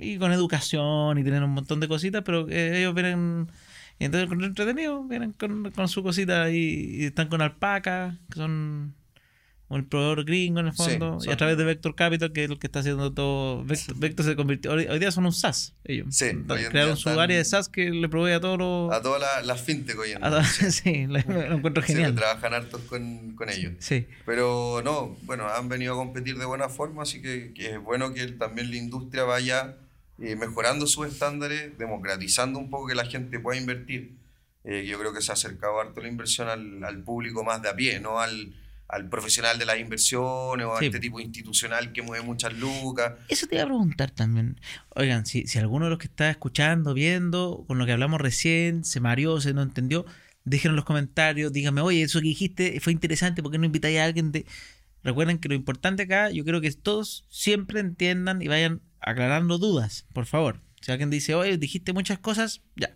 y con educación y tienen un montón de cositas, pero eh, ellos vienen y entonces con entretenido, vienen con, con su cosita y, y están con alpaca, que son un proveedor gringo en el Sí, fondo, y a través de Vector Capital, que es el que está haciendo todo. Vector, Vector se convirtió. Hoy, hoy día son un SaaS. Ellos Sí, crearon su área de SaaS que le provee a todos los. a todas las las fintech hoy en día. sí, lo, lo encuentro Sí, genial. trabajan hartos con, con ellos. Sí. Pero no, bueno, han venido a competir de buena forma, así que, que es bueno que también la industria vaya eh, mejorando sus estándares, democratizando un poco que la gente pueda invertir. Eh, yo creo que se ha acercado harto la inversión al, al público más de a pie, no al, al profesional de las inversiones o a Sí. este tipo institucional que mueve muchas lucas. Eso te iba a preguntar también. Oigan, si, si alguno de los que está escuchando, viendo, con lo que hablamos recién, se mareó, se no entendió, déjenlo en los comentarios, díganme, oye, eso que dijiste fue interesante, ¿por qué no invitáis a alguien de...? Recuerden que lo importante acá, yo creo que todos siempre entiendan y vayan aclarando dudas, por favor. Si alguien dice, oye, dijiste muchas cosas, ya.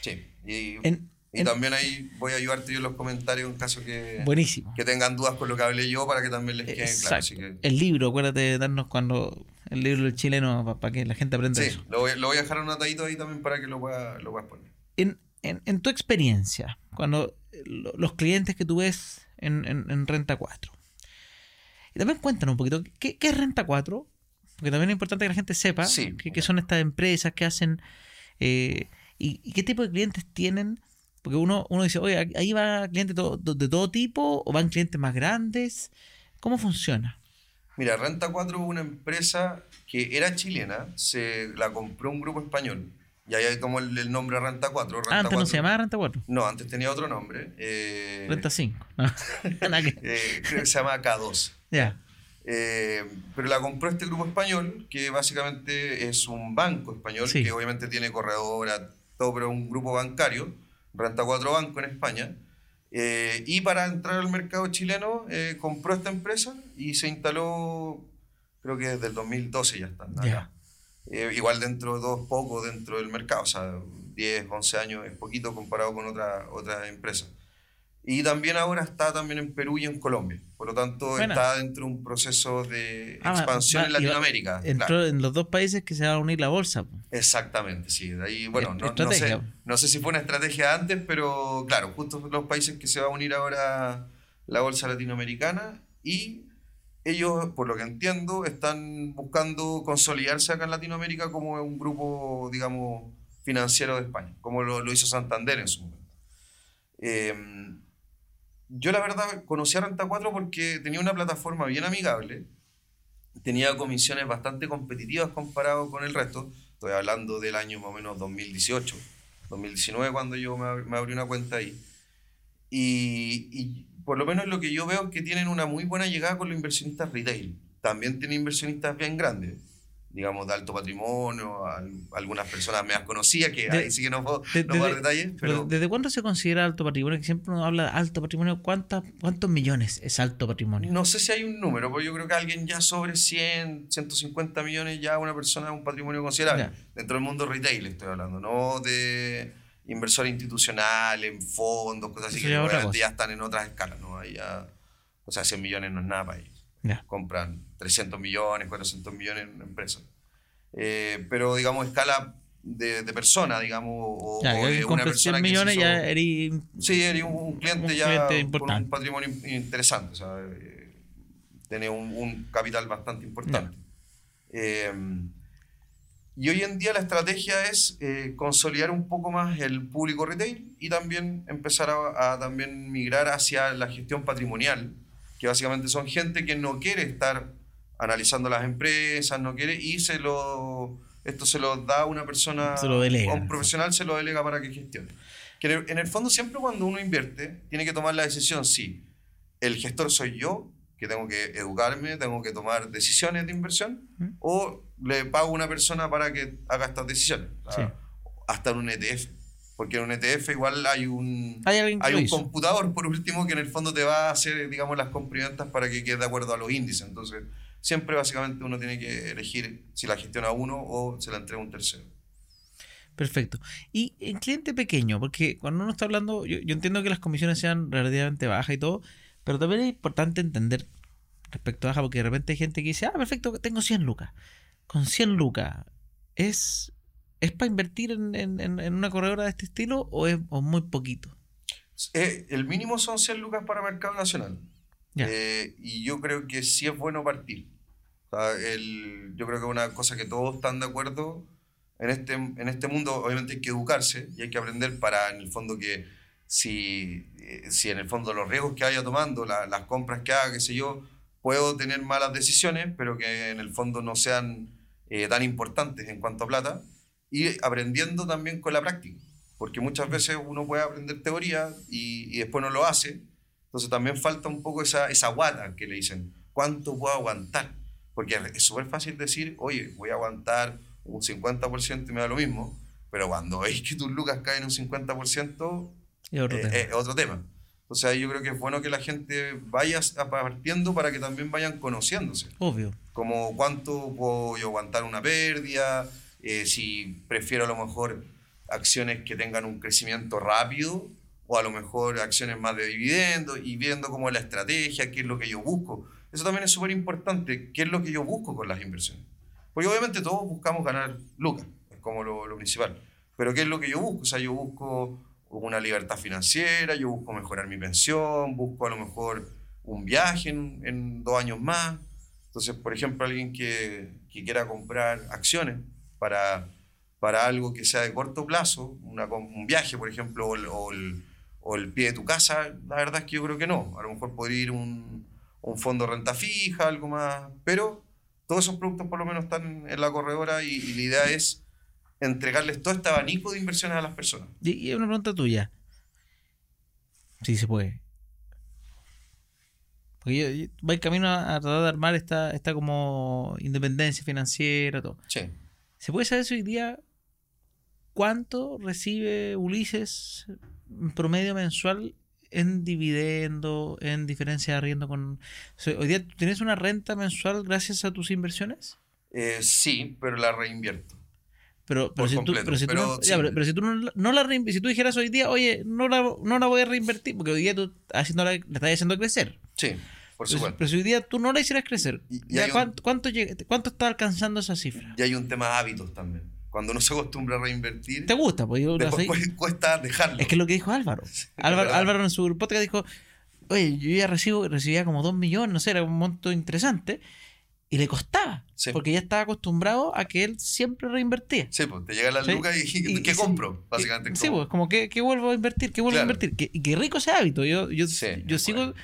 Sí. Y, En- y en- también ahí voy a ayudarte yo en los comentarios en caso que, Buenísimo. que tengan dudas con lo que hablé yo para que también les quede claro. Exacto. Así que, El libro, acuérdate de darnos cuando... El libro del chileno, para que la gente aprenda sí, eso. lo voy, lo voy a dejar anotadito ahí también para que lo puedas lo puedas poner. en, en, en tu experiencia, cuando lo- los clientes que tú ves en, en- en Renta 4, y también cuéntanos un poquito, ¿qué, qué es Renta 4? Porque también es importante que la gente sepa Sí. qué, son estas empresas, qué hacen eh, y, y qué tipo de clientes tienen. Porque uno, uno dice, oye, ahí va clientes de todo, de todo tipo o van clientes más grandes. ¿Cómo funciona? Mira, Renta 4 es una empresa que era chilena, se la compró un grupo español. Y ahí tomó el, el nombre Renta 4. Renta Ah, antes no 4. se llamaba Renta 4, No, antes tenía otro nombre. eh, Renta 5. No, eh, creo que se llama K2. ya, Eh, pero la compró este grupo español, que básicamente es un banco español, Sí. que obviamente tiene corredora, todo, pero un grupo bancario, Renta 4 Banco en España. Eh, y para entrar al mercado chileno, eh, compró esta empresa y se instaló, creo que desde el 2012 ya están. Ya. Eh, igual dentro de dos, poco dentro del mercado, o sea, 10, 11 años es poquito comparado con otra, otra empresa. Y también ahora está también en Perú y en Colombia. Por lo tanto, Buena. está dentro de un proceso de Ah, expansión va- en Latinoamérica. entró claro. en los dos países que se va a unir la bolsa. Exactamente, sí. De ahí, bueno, no, no sé, no sé si fue una estrategia antes, pero claro, justo los países que se va a unir ahora la bolsa latinoamericana y ellos, por lo que entiendo, están buscando consolidarse acá en Latinoamérica como un grupo, digamos, financiero de España, como lo, lo hizo Santander en su momento. Eh, yo la verdad conocí a Renta 4 porque tenía una plataforma bien amigable, tenía comisiones bastante competitivas comparado con el resto. Estoy hablando del año más o menos 2018, 2019 cuando yo me, me abrí una cuenta ahí. Y, y por lo menos lo que yo veo es que tienen una muy buena llegada con los inversionistas retail. También tienen inversionistas bien grandes, digamos de alto patrimonio, al- algunas personas me conocidas, que De- ahí sí que no puedo, de- no puedo dar de- detalles, Pero, pero... ¿desde cuándo se considera alto patrimonio? Que siempre uno habla de alto patrimonio. ¿Cuántas, ¿Cuántos millones es alto patrimonio? No sé si hay un número, pero yo creo que alguien ya sobre 100, 150 millones, ya una persona un patrimonio considerable. Ya. Dentro del mundo retail estoy hablando, no de inversor institucional, en fondos, cosas así Eso que ya es ya están en otras escalas, ¿no? Ahí ya, o sea, 100 millones no es nada para ellos. Ya. Compran 300 millones, 400 millones en empresas. Eh, pero, digamos, escala de, de persona, digamos, o, Ya, o que de una compres 100 persona que millones hizo- ya eres Sí, eres un, un cliente Un ya cliente con un patrimonio in- interesante, o sea, eh, un, un capital bastante importante. Eh, y hoy en día la estrategia es eh, consolidar un poco más el público retail y también empezar a, a también migrar hacia la gestión patrimonial, que básicamente son gente que no quiere estar analizando las empresas, no quiere, y se lo, esto se lo da a una persona, Se lo delega. a un profesional se lo delega para que gestione. Que en el, fondo siempre cuando uno invierte, tiene que tomar la decisión si el gestor soy yo, que tengo que educarme, tengo que tomar decisiones de inversión, ¿Mm? o le pago a una persona para que haga estas decisiones. Sí. Hasta en un ETF. Porque en un ETF igual hay un, Hay un hizo. computador, por último, que en el fondo te va a hacer, digamos, las comprimentas para que quede de acuerdo a los índices. Entonces, siempre básicamente uno tiene que elegir si la gestiona uno o se la entrega un tercero. Perfecto. Y en cliente pequeño, porque cuando uno está hablando, yo, yo entiendo que las comisiones sean relativamente bajas y todo, pero también es importante entender respecto a baja, porque de repente hay gente que dice, ah, perfecto, tengo 100 lucas. Con 100 lucas, ¿es, es para invertir en, en- en- una corredora de este estilo o es o muy poquito? Eh, el mínimo son 100 lucas para mercado nacional. Ya. Eh, y yo creo que sí es bueno partir. O sea, el- yo creo que es una cosa que todos están de acuerdo. En este, en este mundo obviamente hay que educarse y hay que aprender para en el fondo que si, eh, si en el fondo los riesgos que vaya tomando, la- las compras que haga, qué sé yo, puedo tener malas decisiones, pero que en el fondo no sean eh, tan importantes en cuanto a plata. Y aprendiendo también con la práctica, porque muchas veces uno puede aprender teoría y, y después no lo hace. Entonces también falta un poco esa, esa guata que le dicen, ¿cuánto puedo aguantar? Porque es súper fácil decir, oye, voy a aguantar un 50% y me da lo mismo, pero cuando veis que tus lucas caen un 50%, Es otro eh, tema. es otro tema. O sea, yo creo que es bueno que la gente vaya partiendo para que también vayan conociéndose Obvio. como cuánto puedo yo aguantar una pérdida, eh, si prefiero a lo mejor acciones que tengan un crecimiento rápido o a lo mejor acciones más de dividendos y viendo como la estrategia, qué es lo que yo busco. Eso también es súper importante, qué es lo que yo busco con las inversiones. Porque obviamente todos buscamos ganar lucas, es como lo, lo principal. Pero qué es lo que yo busco, o sea, yo busco una libertad financiera, yo busco mejorar mi pensión, busco a lo mejor un viaje en, en dos años más. Entonces, por ejemplo, alguien que, que quiera comprar acciones para, para algo que sea de corto plazo, una, un viaje, por ejemplo, o el, o, el, o el pie de tu casa, la verdad es que yo creo que no. A lo mejor podría ir un, un fondo de renta fija, algo más, pero todos esos productos por lo menos están en la corredora y, y la idea es entregarles todo este abanico de inversiones a las personas. Y, y una pregunta tuya. Sí, se puede. Porque yo, yo- va en camino a, a tratar de armar esta, esta como independencia financiera, todo. Sí. ¿Se puede saber si hoy día cuánto recibe Ulises en promedio mensual en dividendo, en diferencia de arriendo con... o sea, ¿Hoy día tienes una renta mensual gracias a tus inversiones? Eh, sí, pero la reinvierto. Pero, si, tú, pero, si, tú no, ya, sí. pero- pero si tú no, no la rein- si tú dijeras hoy día, oye, no la, no la voy a reinvertir, porque hoy día tú haciéndola, la estás haciendo crecer. Sí, por supuesto. pero si hoy día tú no la hicieras crecer, Y- y ya un- ¿cuánto, cuánto, llega- ¿cuánto está alcanzando esa cifra? Y hay un tema de hábitos también. Cuando uno se acostumbra a reinvertir, ¿Te gusta? Pues yo la después cuesta dejarlo. Es que es lo que dijo Álvaro. Álvaro. Álvaro en su podcast dijo, oye, yo ya recibo, recibía como 2 millones, no sé, era un monto interesante, y le costaba, Sí. porque ya estaba acostumbrado a que él siempre reinvertía. Sí, pues te llegan las Sí. lucas y, Y- ¿qué y- compro? y- Básicamente. Sí, pues como que, que vuelvo a invertir, que vuelvo Claro. a invertir. Que, y qué rico ese hábito. Yo, yo, Sí, yo sigo, bueno.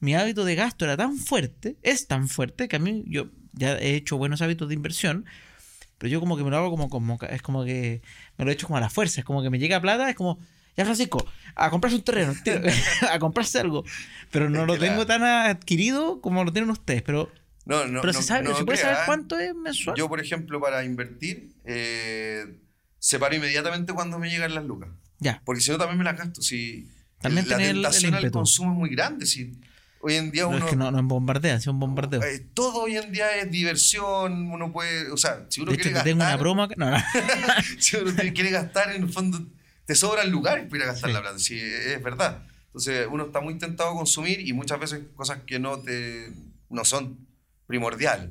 Mi hábito de gasto era tan fuerte, es tan fuerte, que a mí yo ya he hecho buenos hábitos de inversión, pero yo como que me lo hago como, como es como que me lo he hecho como a la fuerza, es como que me llega plata, es como, ya Francisco, a comprarse un terreno, a comprarse algo, pero no lo tengo tan adquirido como lo tienen ustedes, pero, No, no, pero no, se sabe, no ¿se puede crea, saber cuánto es mensual? Yo, por ejemplo, para invertir, eh, separo inmediatamente cuando me llegan las lucas. ya, Porque si no, también me las gasto. Si También la tenés el- el tentación al consumo es muy grande. Si hoy en día pero uno. es que no, no es bombardeo, es un bombardeo. eh, todo hoy en día es diversión. Uno puede. O sea, si uno de hecho, quiere te tengo una gastar. broma. No, no. si uno quiere gastar, en el fondo te sobran lugares para ir a gastar Sí. la plata. Sí, es verdad. Entonces, uno está muy tentado a consumir y muchas veces cosas que no te no son primordiales.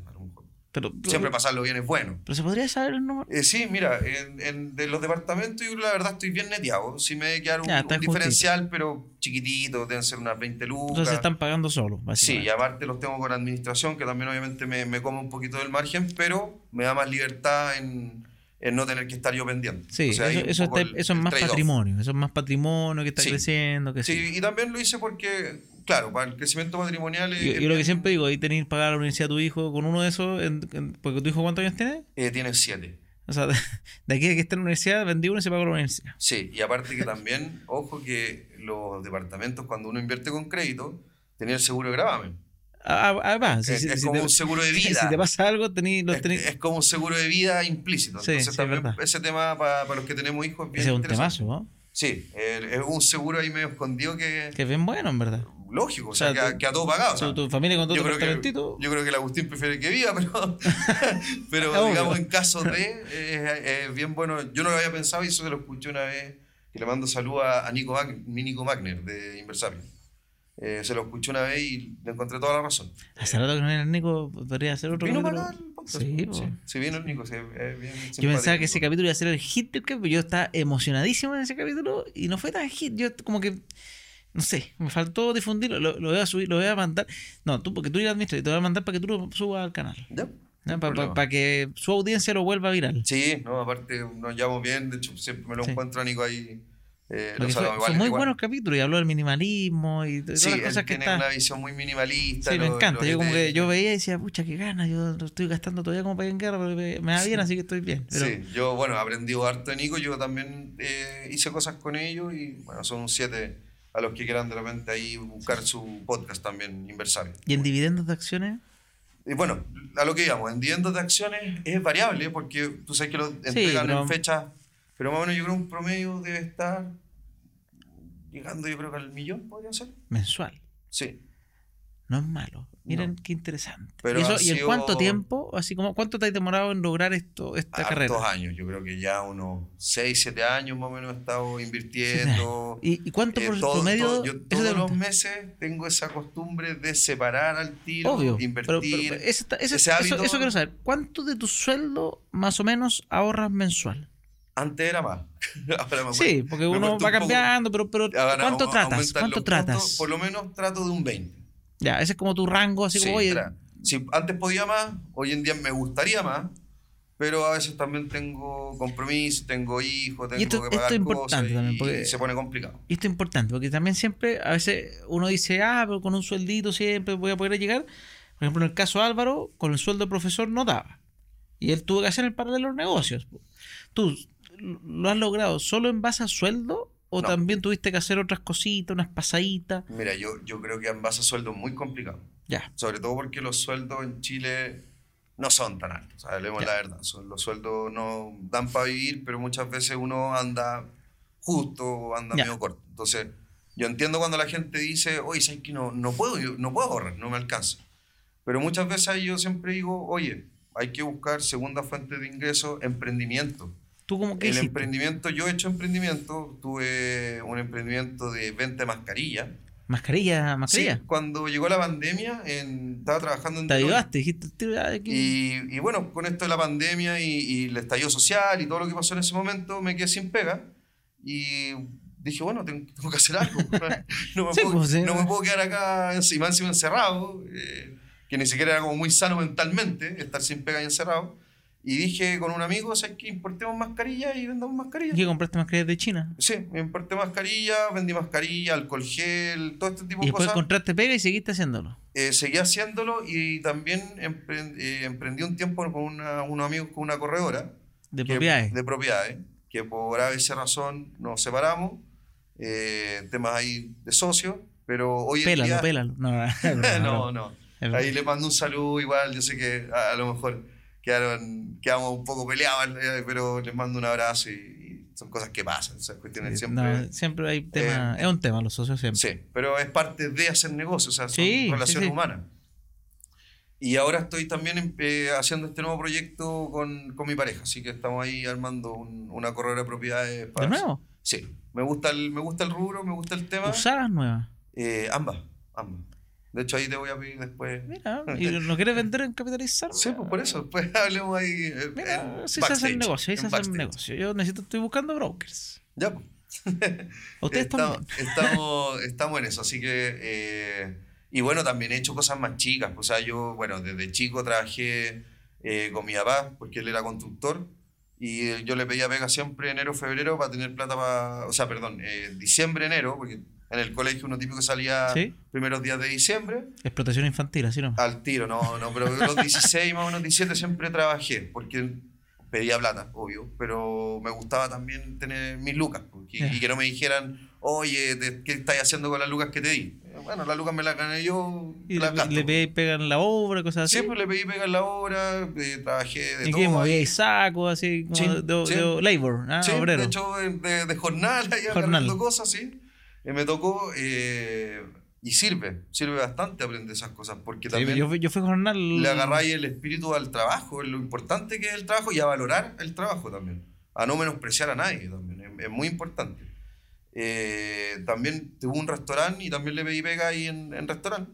Pero, Siempre pasarlo bien es bueno. Pero se podría saber el número. Eh, sí, mira, en, en- de los departamentos yo la verdad estoy bien neteado. Sí me debe quedar un, Ya, un diferencial, pero chiquitito, deben ser unas 20 lucas. Entonces se están pagando solos, Sí, y aparte los tengo con administración, que también obviamente me, me come un poquito del margen, pero me da más libertad en, en no tener que estar yo pendiente. Sí, O sea, eso, eso, está- el- eso es más patrimonio. Eso es más patrimonio que está Sí. creciendo. Que Sí, sí. y también lo hice porque, claro, para el crecimiento patrimonial... es- Yo, es yo lo que siempre digo, ahí tenéis que pagar la universidad a tu hijo con uno de esos, en- en- porque tu hijo cuántos años tiene. eh, tiene siete. O sea, de, de aquí a que esté en la universidad, vendí uno y se pagó la universidad. Sí, y aparte que también, ojo que los departamentos cuando uno invierte con crédito, tenía el seguro de gravamen. Va, si, es si- es si como te, un seguro de vida. si te pasa algo, tení, los es, tení- es como un seguro de vida implícito. Sí, Entonces sí, es también verdad. ese tema para, para los que tenemos hijos es bien ese es un temazo, ¿no? Sí, es un seguro ahí medio escondido que, Que es bien bueno, en verdad. Lógico, o O sea, que, a- todo pagado. o sea, Tu, tu familia con todo yo, creo que, yo creo que el Agustín prefiere que viva, pero, pero digamos en caso de, eh, es bien bueno. Yo no lo había pensado y eso se lo escuché una vez, que le mando salud a, a Nico, Mag- mi Nico Magner de Inversapio. Eh, se lo escuché una vez y le encontré toda la razón. Hace rato que no era el Nico, podría hacer otro ¿Vino capítulo. para el podcast? Sí, sí, sí, vino el Nico, sí, es bien Yo pensaba que ese capítulo iba a ser el hit del capítulo. Yo estaba emocionadísimo en ese capítulo y no fue tan hit. Yo como que, no sé, me faltó difundirlo. Lo, lo voy a subir, lo voy a mandar. No, tú, porque tú eres administrador, te voy a mandar para que tú lo subas al canal. Ya, Para no problema. que su audiencia lo vuelva viral. Sí, no, aparte nos llevamos bien, de hecho siempre me lo Sí. encuentro a Nico ahí. Eh, lo fue igual- muy igual- buenos capítulos y habló del minimalismo y todas Sí, las él cosas que tiene está. una visión muy minimalista. Sí, me lo- encanta. lo Yo como que yo veía y decía, pucha, qué ganas, yo lo estoy gastando todavía como para en guerra, pero me, va bien, así que estoy bien. Pero, Sí, yo, bueno, he aprendido harto de Nico, yo también eh, hice cosas con ellos y, bueno, son un siete a los que quieran de repente ahí buscar su podcast también, Inversario. ¿Y en dividendos de acciones? Y bueno, a lo que íbamos, en dividendos de acciones es variable porque tú sabes que lo entregan en fechas, pero más o menos yo creo un promedio debe estar llegando yo creo que al millón, podría ser. Mensual. Sí. No es malo. Miren No. qué interesante. Pero ¿Y, eso, ha ¿Y en cuánto tiempo? Así como, ¿cuánto te has demorado en lograr esto, esta carrera? años, yo creo que ya unos 6, 7 años más o menos he estado invirtiendo. ¿Y, y cuánto Eh, por todo- promedio? todo- yo todos los meses tengo esa costumbre de separar al tiro, Obvio. invertir. Pero, pero ese está- ese- ese eso, hábito- eso quiero saber. ¿Cuánto de tu sueldo más o menos ahorras mensual? Antes era más. Ahora me Sí, porque uno va un poco. cambiando, pero, pero Ahora, ¿cuánto tratas? ¿Cuánto tratas? puntos, por lo menos trato de un 20. Ya, ese es como tu rango, así Sí, como, oye, Si antes podía más, hoy en día me gustaría más, pero a veces también tengo compromisos, tengo hijos, tengo esto- que esto pagar es importante cosas también, porque- y se pone complicado. Y esto es importante, porque también siempre, a veces uno dice, ah, pero con un sueldito siempre voy a poder llegar. Por ejemplo, en el caso de Álvaro, con el sueldo de profesor no daba. Y él tuvo que hacer el paralelo los negocios. ¿Tú lo has logrado solo en base a sueldo? ¿O No. también tuviste que hacer otras cositas, unas pasaditas? Mira, yo, yo creo que en base a sueldo es muy complicado. Ya. Sobre todo porque los sueldos en Chile no son tan altos, hablemos Ya. la verdad. Son, los sueldos no dan para vivir, pero muchas veces uno anda justo o anda Ya. medio corto. Entonces, yo entiendo cuando la gente dice, oye, ¿sabes que no, no, puedo, yo no puedo ahorrar, no me alcanza. Pero muchas veces yo siempre digo, oye, hay que buscar segunda fuente de ingreso, emprendimiento. ¿Tú cómo que El hiciste? emprendimiento, yo he hecho emprendimiento, tuve un emprendimiento de venta de mascarilla. Mascarilla, mascarilla. Sí, cuando llegó la pandemia, en- estaba trabajando en Te ayudaste, dijiste, "Tío, ya, aquí". Y, y bueno, con esto de la pandemia y, y el estallido social y todo lo que pasó en ese momento, me quedé sin pega. Y dije, bueno, tengo, tengo que hacer algo. no, me Sí, puedo, pues, sí. no me puedo quedar acá encima, encima encerrado, eh, que ni siquiera era como muy sano mentalmente estar sin pega y encerrado. Y dije con un amigo, ¿sabes qué? Importemos mascarillas y vendamos mascarillas. ¿Y compraste mascarillas de China? Sí, me importé mascarilla, vendí mascarilla, alcohol gel, todo este tipo Y de después cosas. encontraste pega y seguiste haciéndolo. Eh, seguí haciéndolo y también eh, emprendí un tiempo con una- unos amigos con una corredora. De que- propiedades. De propiedades, que por esa razón nos separamos, eh, temas ahí de socios, pero hoy en Pélalo, día... pélalo. No, no, no. Ahí le mando un saludo igual, yo sé que a, a lo mejor quedaron, quedamos un poco peleados, pero les mando un abrazo y, y son cosas que pasan, esas cuestiones siempre... No, siempre hay tema. Eh, es un tema, los socios siempre. Sí, pero es parte de hacer negocios, o sea, son Sí, relaciones sí. humanas. Y ahora estoy también eh, haciendo este nuevo proyecto con, con mi pareja, así que estamos ahí armando un- una corredora de propiedades. ¿De para- nuevo? Sí, me gusta, el, me gusta el rubro, me gusta el tema. Usadas nuevas. Eh, ambas, ambas. De hecho, ahí te voy a pedir después. Mira, ¿y lo quieres vender en capitalizar? Sí, pues por eso, después hablemos ahí. eh, Mira, si se hace el negocio, ahí se hace el negocio. Yo necesito, estoy buscando brokers. Ya, pues. Ustedes estamos, estamos, estamos en eso, así que... eh, y bueno, también he hecho cosas más chicas. O sea, yo, bueno, desde chico trabajé eh, con mi papá, porque él era constructor, y yo le pedía pega siempre enero, febrero, para tener plata para... O sea, perdón, eh, diciembre, enero, porque en el colegio uno típico salía Sí. primeros días de diciembre, Explotación infantil, así no. al tiro, no, no, pero los 16 más o menos 17 siempre trabajé, porque pedía plata, obvio, pero me gustaba también tener mis lucas, porque- Ya. y que no me dijeran, oye, te- ¿qué estás haciendo con las lucas que te di? Eh, Bueno, las lucas me las gané yo, Y las le, gasto. le pedí pegan la obra, cosas así. Sí, pues le pedí pegar la hora, eh, trabajé de y todo. que movía ahí. y saco, así como Sí, de, sí. de labor, ¿ah? Sí, obrero. de hecho, de, de, jornal, Jornal. cosas, sí. Eh, me tocó, eh, y sirve, sirve bastante aprender esas cosas, porque Sí, también... yo, fui- yo fui jornal. le agarráis el espíritu al trabajo, lo importante que es el trabajo y a valorar el trabajo también, a no menospreciar a nadie también, es, es muy importante. Eh, también tuve un restaurante y también le pedí pega ahí en, en restaurante.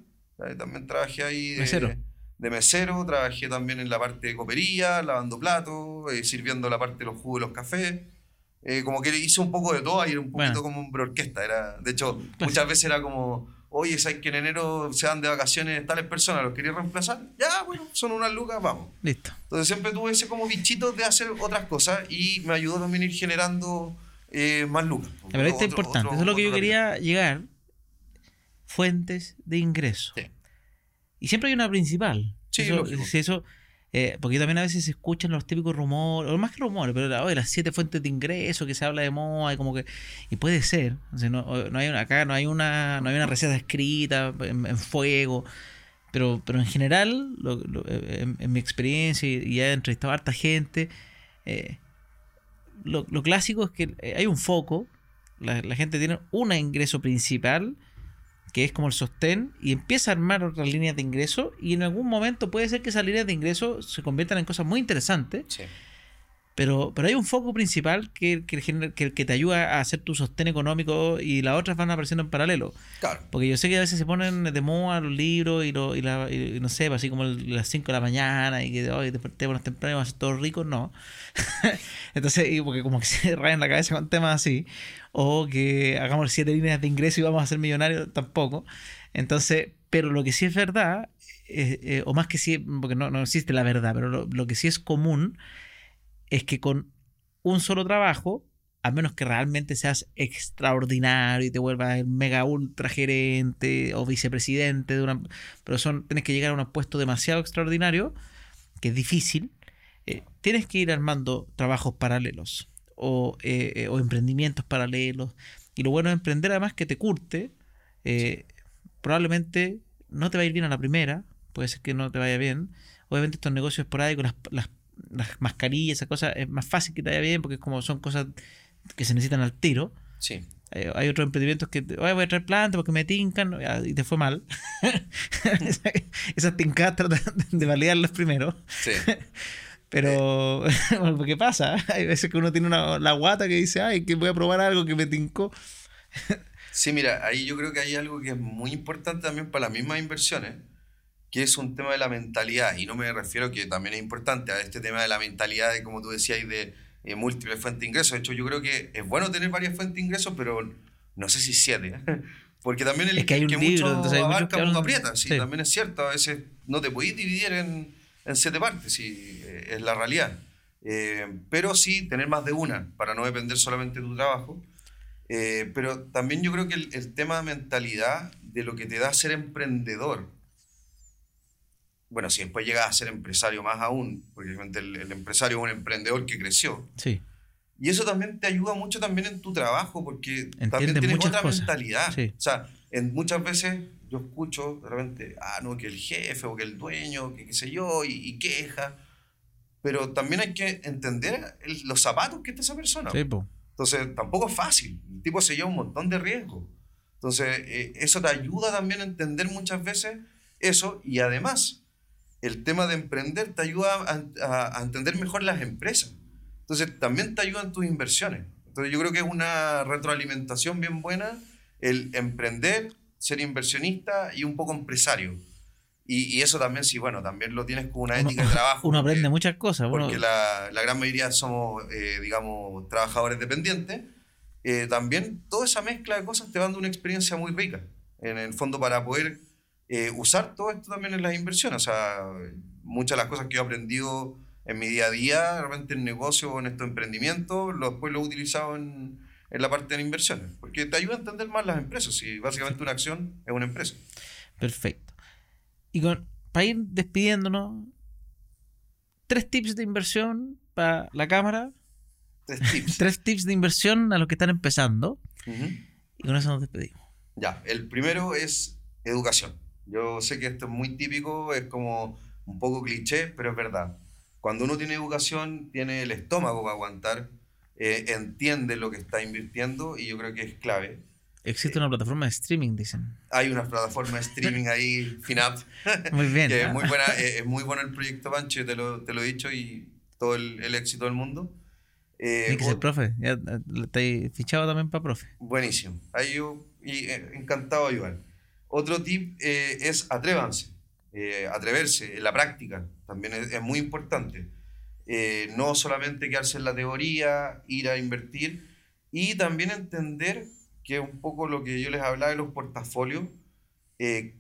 También trabajé ahí de Mesero. de mesero, trabajé también en la parte de copería, lavando platos, eh, sirviendo la parte de los jugos de los cafés. Eh, como que hice un poco de todo, ahí era un poquito Bueno. como un orquesta. Era, de hecho, muchas veces era como, oye, ¿sabes que en enero se van de vacaciones tales personas? ¿Los quería reemplazar? Ya, bueno, son unas lucas, vamos. Listo. Entonces siempre tuve ese como bichito de hacer otras cosas y me ayudó también a ir generando eh, más lucas. Pero esto es importante. otro- Eso es lo que yo quería llegar. Fuentes de ingreso. Sí. Y siempre hay una principal. Sí, Eso- eso, eh, porque también a veces se escuchan los típicos rumores, o más que rumores, pero las siete fuentes de ingreso que se habla de moda y como que y puede ser, no, no hay acá no hay una no hay una receta escrita en, fuego, pero pero en general, lo- en, mi experiencia y, y he entrevistado a harta gente, eh, lo, lo clásico es que eh, hay un foco, la, la gente tiene un ingreso principal que es como el sostén, y empieza a armar otras líneas de ingreso, y en algún momento puede ser que esas líneas de ingreso se conviertan en cosas muy interesantes, Sí. Pero, pero hay un foco principal que, que, que, que te ayuda a hacer tu sostén económico y las otras van apareciendo en paralelo. Claro. Porque yo sé que a veces se ponen de moda los libros y, lo, y, la, y no sé, pues, así como el- las 5 de la mañana y que hoy despertémonos temprano y vamos a ser todos ricos, no. Entonces, y porque como que se rayan la cabeza con temas así, o que hagamos siete líneas de ingreso y vamos a ser millonarios, tampoco. Entonces, pero lo que sí es verdad eh, eh, o más que sí, porque no, no existe la verdad, pero lo, lo que sí es común es que con un solo trabajo, a menos que realmente seas extraordinario y te vuelvas el mega ultra gerente o vicepresidente de una. Pero son, tienes que llegar a un puesto demasiado extraordinario, que es difícil. eh, tienes que ir armando trabajos paralelos o, eh, eh, o emprendimientos paralelos. Y lo bueno de emprender, además, que te curte. eh, Probablemente no te va a ir bien a la primera, puede ser que no te vaya bien. Obviamente, estos negocios esporádicos, las, las, las mascarillas, esas cosas, es más fácil que te vaya bien porque es como son cosas que se necesitan al tiro. Sí. Eh, hay otros emprendimientos que te- "Oye, voy a traer plantas porque me tincan y te fue mal. Esa- Esas tincadas tratan de validarlas primero. Sí. Pero, bueno, ¿qué pasa? Hay veces que uno tiene una, la guata que dice, ay, que voy a probar algo que me tincó. Sí, mira, ahí yo creo que hay algo que es muy importante también para las mismas inversiones, que es un tema de la mentalidad. Y no me refiero que también es importante a este tema de la mentalidad de, como tú decías, de eh, múltiples fuentes de ingresos. De hecho, yo creo que es bueno tener varias fuentes de ingresos, pero no sé si siete. Porque también el Es que hay un libro, mucho entonces hay abarca que hablan- aprieta. Sí, sí. también es cierto. A veces no te podéis dividir en, en siete partes, sí, eh, es la realidad. Eh, pero sí tener más de una para no depender solamente de tu trabajo. Eh, pero también yo creo que el, el tema de mentalidad de lo que te da ser emprendedor, bueno, si después llegas a ser empresario más aún, porque el, el empresario es un emprendedor que creció, Sí, y eso también te ayuda mucho también en tu trabajo, porque también Entiendes tienes otra cosas. mentalidad. Sí. O sea, en, muchas veces yo escucho de repente, ah, no, que el jefe o que el dueño, que qué sé yo, y, y queja. Pero también hay que entender el- los zapatos que está esa persona. sí, po. Entonces, tampoco es fácil. El tipo se lleva un montón de riesgos. Entonces, eh, eso te ayuda también a entender muchas veces eso. Y además, el tema de emprender te ayuda a, a- a entender mejor las empresas. Entonces, también te ayudan tus inversiones. Entonces, yo creo que es una retroalimentación bien buena el emprender, ser inversionista y un poco empresario. Y, y eso también, sí, bueno, también lo tienes con una Uno- ética de trabajo. Uno porque- aprende muchas cosas. uno- porque la, la gran mayoría somos, eh, digamos, trabajadores dependientes, eh, también toda esa mezcla de cosas te va dando una experiencia muy rica, en el fondo, para poder eh, usar todo esto también en las inversiones. O sea, muchas de las cosas que yo he aprendido en mi día a día, de repente en negocio o en estos emprendimientos, lo, después lo he utilizado en, en la parte de inversiones, porque te ayuda a entender más las empresas, y básicamente una acción es una empresa. Perfecto. Y con, para ir despidiéndonos, tres tips de inversión para la cámara, Tres tips. tres tips de inversión a los que están empezando. Y con eso nos despedimos. Ya, el primero es educación. Yo sé que esto es muy típico, es como un poco cliché, pero es verdad. Cuando uno tiene educación, tiene el estómago para aguantar, eh, entiende lo que está invirtiendo y yo creo que es clave. Existe una plataforma de streaming, dicen. Hay una plataforma de streaming ahí, FinApp, Muy bien. que es muy buena, eh, es muy bueno el proyecto Pancho, te lo, te lo he dicho, y todo el, el éxito del mundo. Eh, Tiene que ser profe. Ya eh, está ahí fichado también para profe. Buenísimo. Ahí yo y, eh, encantado de ayudar. Otro tip eh, es atrévanse, eh, atreverse en la práctica, también es, es muy importante. Eh, no solamente quedarse en la teoría, ir a invertir y también entender que un poco lo que yo les hablaba de los portafolios, eh,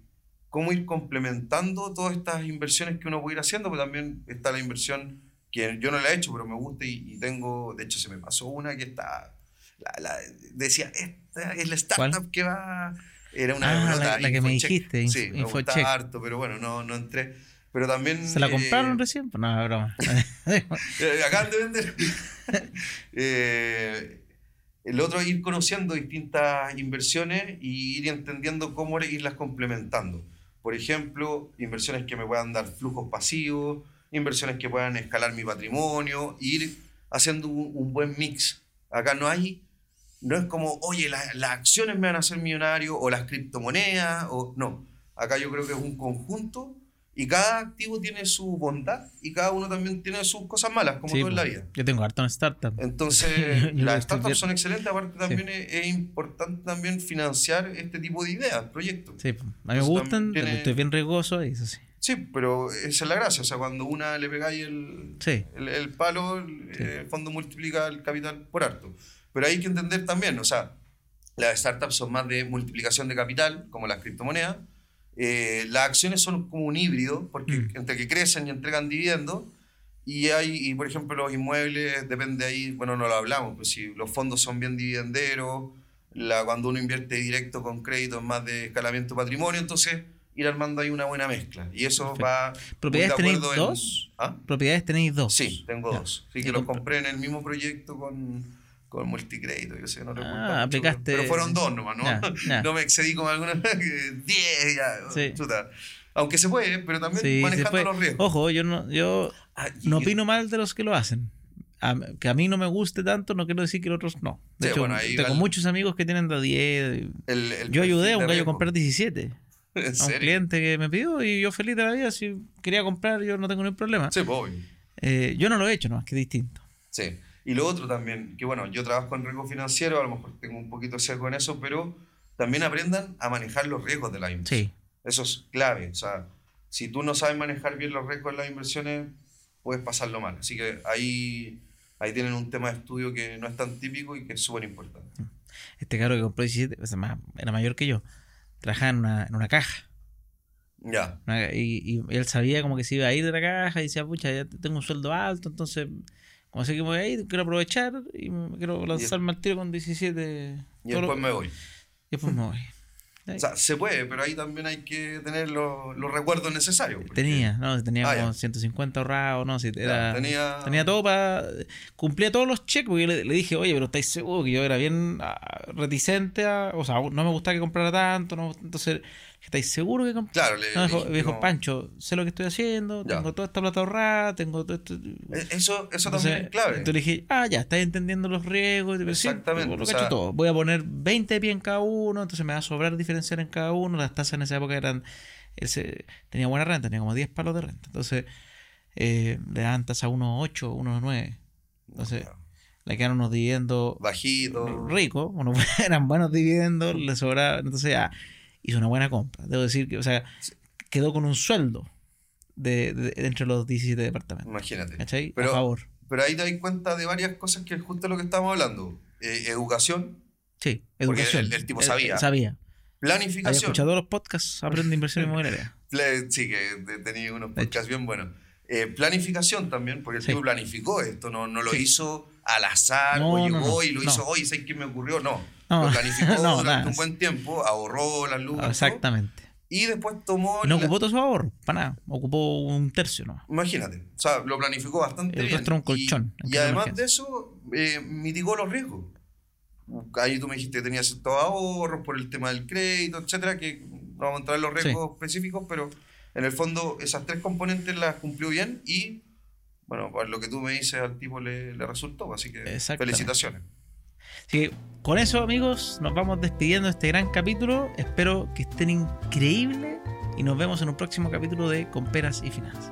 cómo ir complementando todas estas inversiones que uno puede ir haciendo, porque también está la inversión que yo no la he hecho, pero me gusta y, y tengo, de hecho se me pasó una que está, la, la- decía, esta es la startup ¿Cuál? que va, era una Ah, la- la que me dijiste, sí, me gustaba harto, pero bueno, no, no entré. Pero también... ¿Se la eh, compraron recién? No, broma. eh, acaban de vender. Eh, el otro es ir conociendo distintas inversiones y ir entendiendo cómo irlas complementando. Por ejemplo, inversiones que me puedan dar flujos pasivos, inversiones que puedan escalar mi patrimonio, ir haciendo un, un buen mix. Acá no hay, no es como, oye, la- las acciones me van a hacer millonario o las criptomonedas, o no. Acá yo creo que es un conjunto y cada activo tiene su bondad y cada uno también tiene sus cosas malas, como Sí, todo en la pues, vida. Yo tengo harto en startup. Entonces, las startups son excelentes, aparte también es, es importante también financiar este tipo de ideas, proyectos. Sí, pues, a mí me Entonces, gustan, tiene- estoy bien riesgoso y eso sí. Sí, pero esa es la gracia, o sea, cuando una le pegáis el, Sí. el, el palo, el, el fondo multiplica el capital por harto. Pero hay que entender también, o sea, las startups son más de multiplicación de capital, como las criptomonedas, Eh, las acciones son como un híbrido, porque Mm. entre que crecen y entregan dividendos, y hay, y por ejemplo, los inmuebles, depende ahí, bueno, no lo hablamos, pues si los fondos son bien dividenderos, la, cuando uno invierte directo con crédito es más de escalamiento de patrimonio, entonces ir armando ahí una buena mezcla. Y eso Perfecto. va... ¿Propiedades de tenéis en- dos? ¿Ah? Propiedades tenéis dos. Sí, tengo Ya. dos. Sí, ¿Y que los compré en el mismo proyecto con, con multicrédito. Yo sé, no recuerdo. Ah, mucho, aplicaste- Pero fueron dos nomás, ¿no? Ya, ya. No me excedí como alguna que 10, ya. Sí. chuta. Aunque se puede, pero también Sí, manejando los riesgos. Ojo, yo no, yo Ah, no opino mal de los que lo hacen. A- que a mí no me guste tanto, no quiero decir que los otros no. De Sí, hecho, bueno, tengo igual- muchos amigos que tienen de 10. el- el Yo ayudé a un gallo a comprar 17. ¿En A un serio? cliente que me pidió y yo feliz de la vida. Si quería comprar, yo no tengo ningún problema. Sí, obvio. Eh, yo no lo he hecho, no, es que es distinto. Sí. Y lo otro también, que bueno, yo trabajo en riesgo financiero, a lo mejor tengo un poquito de sesgo en eso, pero también aprendan a manejar los riesgos de la inversión. Sí, Eso es clave. O sea, si tú no sabes manejar bien los riesgos de las inversiones, puedes pasarlo mal. Así que ahí, ahí tienen un tema de estudio que no es tan típico y que es súper importante. este caro que compró 17, o sea, más- era mayor que yo. Trabajaba en una, en una caja. Ya. Y, y él sabía como que se iba a ir de la caja y decía, pucha, ya tengo un sueldo alto, entonces, sé que voy a ir, quiero aprovechar y quiero lanzarme al tiro con 17. Y lo- después me voy. y después me voy. O sea, se puede, pero ahí también hay que tener los, los recuerdos necesarios. porque- tenía, no, tenía Ah, como ya. 150 ahorrados, no, si Ya, era, tenía, tenía todo para... Cumplía todos los cheques, porque yo le, le dije, oye, pero estáis seguros que yo era bien ah, reticente a... O sea, no me gustaba que comprara tanto, no, entonces, ¿estáis seguros que comp-?" Claro, le No, dijo, no. Pancho, sé lo que estoy haciendo, Ya. tengo toda esta plata ahorrada, tengo todo esto... Eh, Eso, eso Entonces, también es clave. entonces le dije, ah, ya, estás entendiendo los riesgos. y sí, Exactamente, lo o sea- todo. Voy a poner 20 de pie en cada uno, entonces me va a sobrar diferenciar en cada uno. Las tasas en esa época eran. Ese, tenía buena renta, tenía como 10 palos de renta. Entonces, eh, le daban tasa 1.8, 1.9. Entonces, le quedaron unos dividendos Bajito. ricos, bueno, eran buenos dividendos, le sobraba. Entonces, ya, hizo una buena compra. Debo decir que, o sea, quedó con un sueldo de, de- de entre los 17 departamentos. Imagínate. ¿Cachai? Pero- a favor. Pero ahí te das cuenta de varias cosas que es justo lo que estamos hablando. Eh, educación, Sí, Porque educación. el- el tipo sabía. sabía. Había planificación. escuchado todos los podcasts, aprende inversión inmobiliaria. Sí, que te- tenía unos podcasts bien buenos. Eh, planificación también, porque el Sí. tipo planificó esto, no, no lo Sí. hizo al azar No, o llegó no, y lo hizo, oye, ¿sabes qué me ocurrió? No, No. lo planificó No, durante nada. un buen tiempo, ahorró las todo, Exactamente. y después tomó... No la- ocupó todo su ahorro, para nada. Ocupó un tercio, ¿no? Imagínate, o sea, lo planificó bastante El bien. un colchón, Y, y caso de además de eso, eh, mitigó los riesgos. Ahí tú me dijiste que tenías ciertos ahorros por el tema del crédito, etcétera, que no vamos a entrar en los riesgos específicos, pero en el fondo esas tres componentes las cumplió bien y, bueno, por lo que tú me dices al tipo le, le resultó, así que felicitaciones. Que con eso, amigos, nos vamos despidiendo de este gran capítulo. Espero que estén increíbles y nos vemos en un próximo capítulo de Comperas y Finanzas.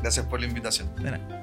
Gracias por la invitación. De nada.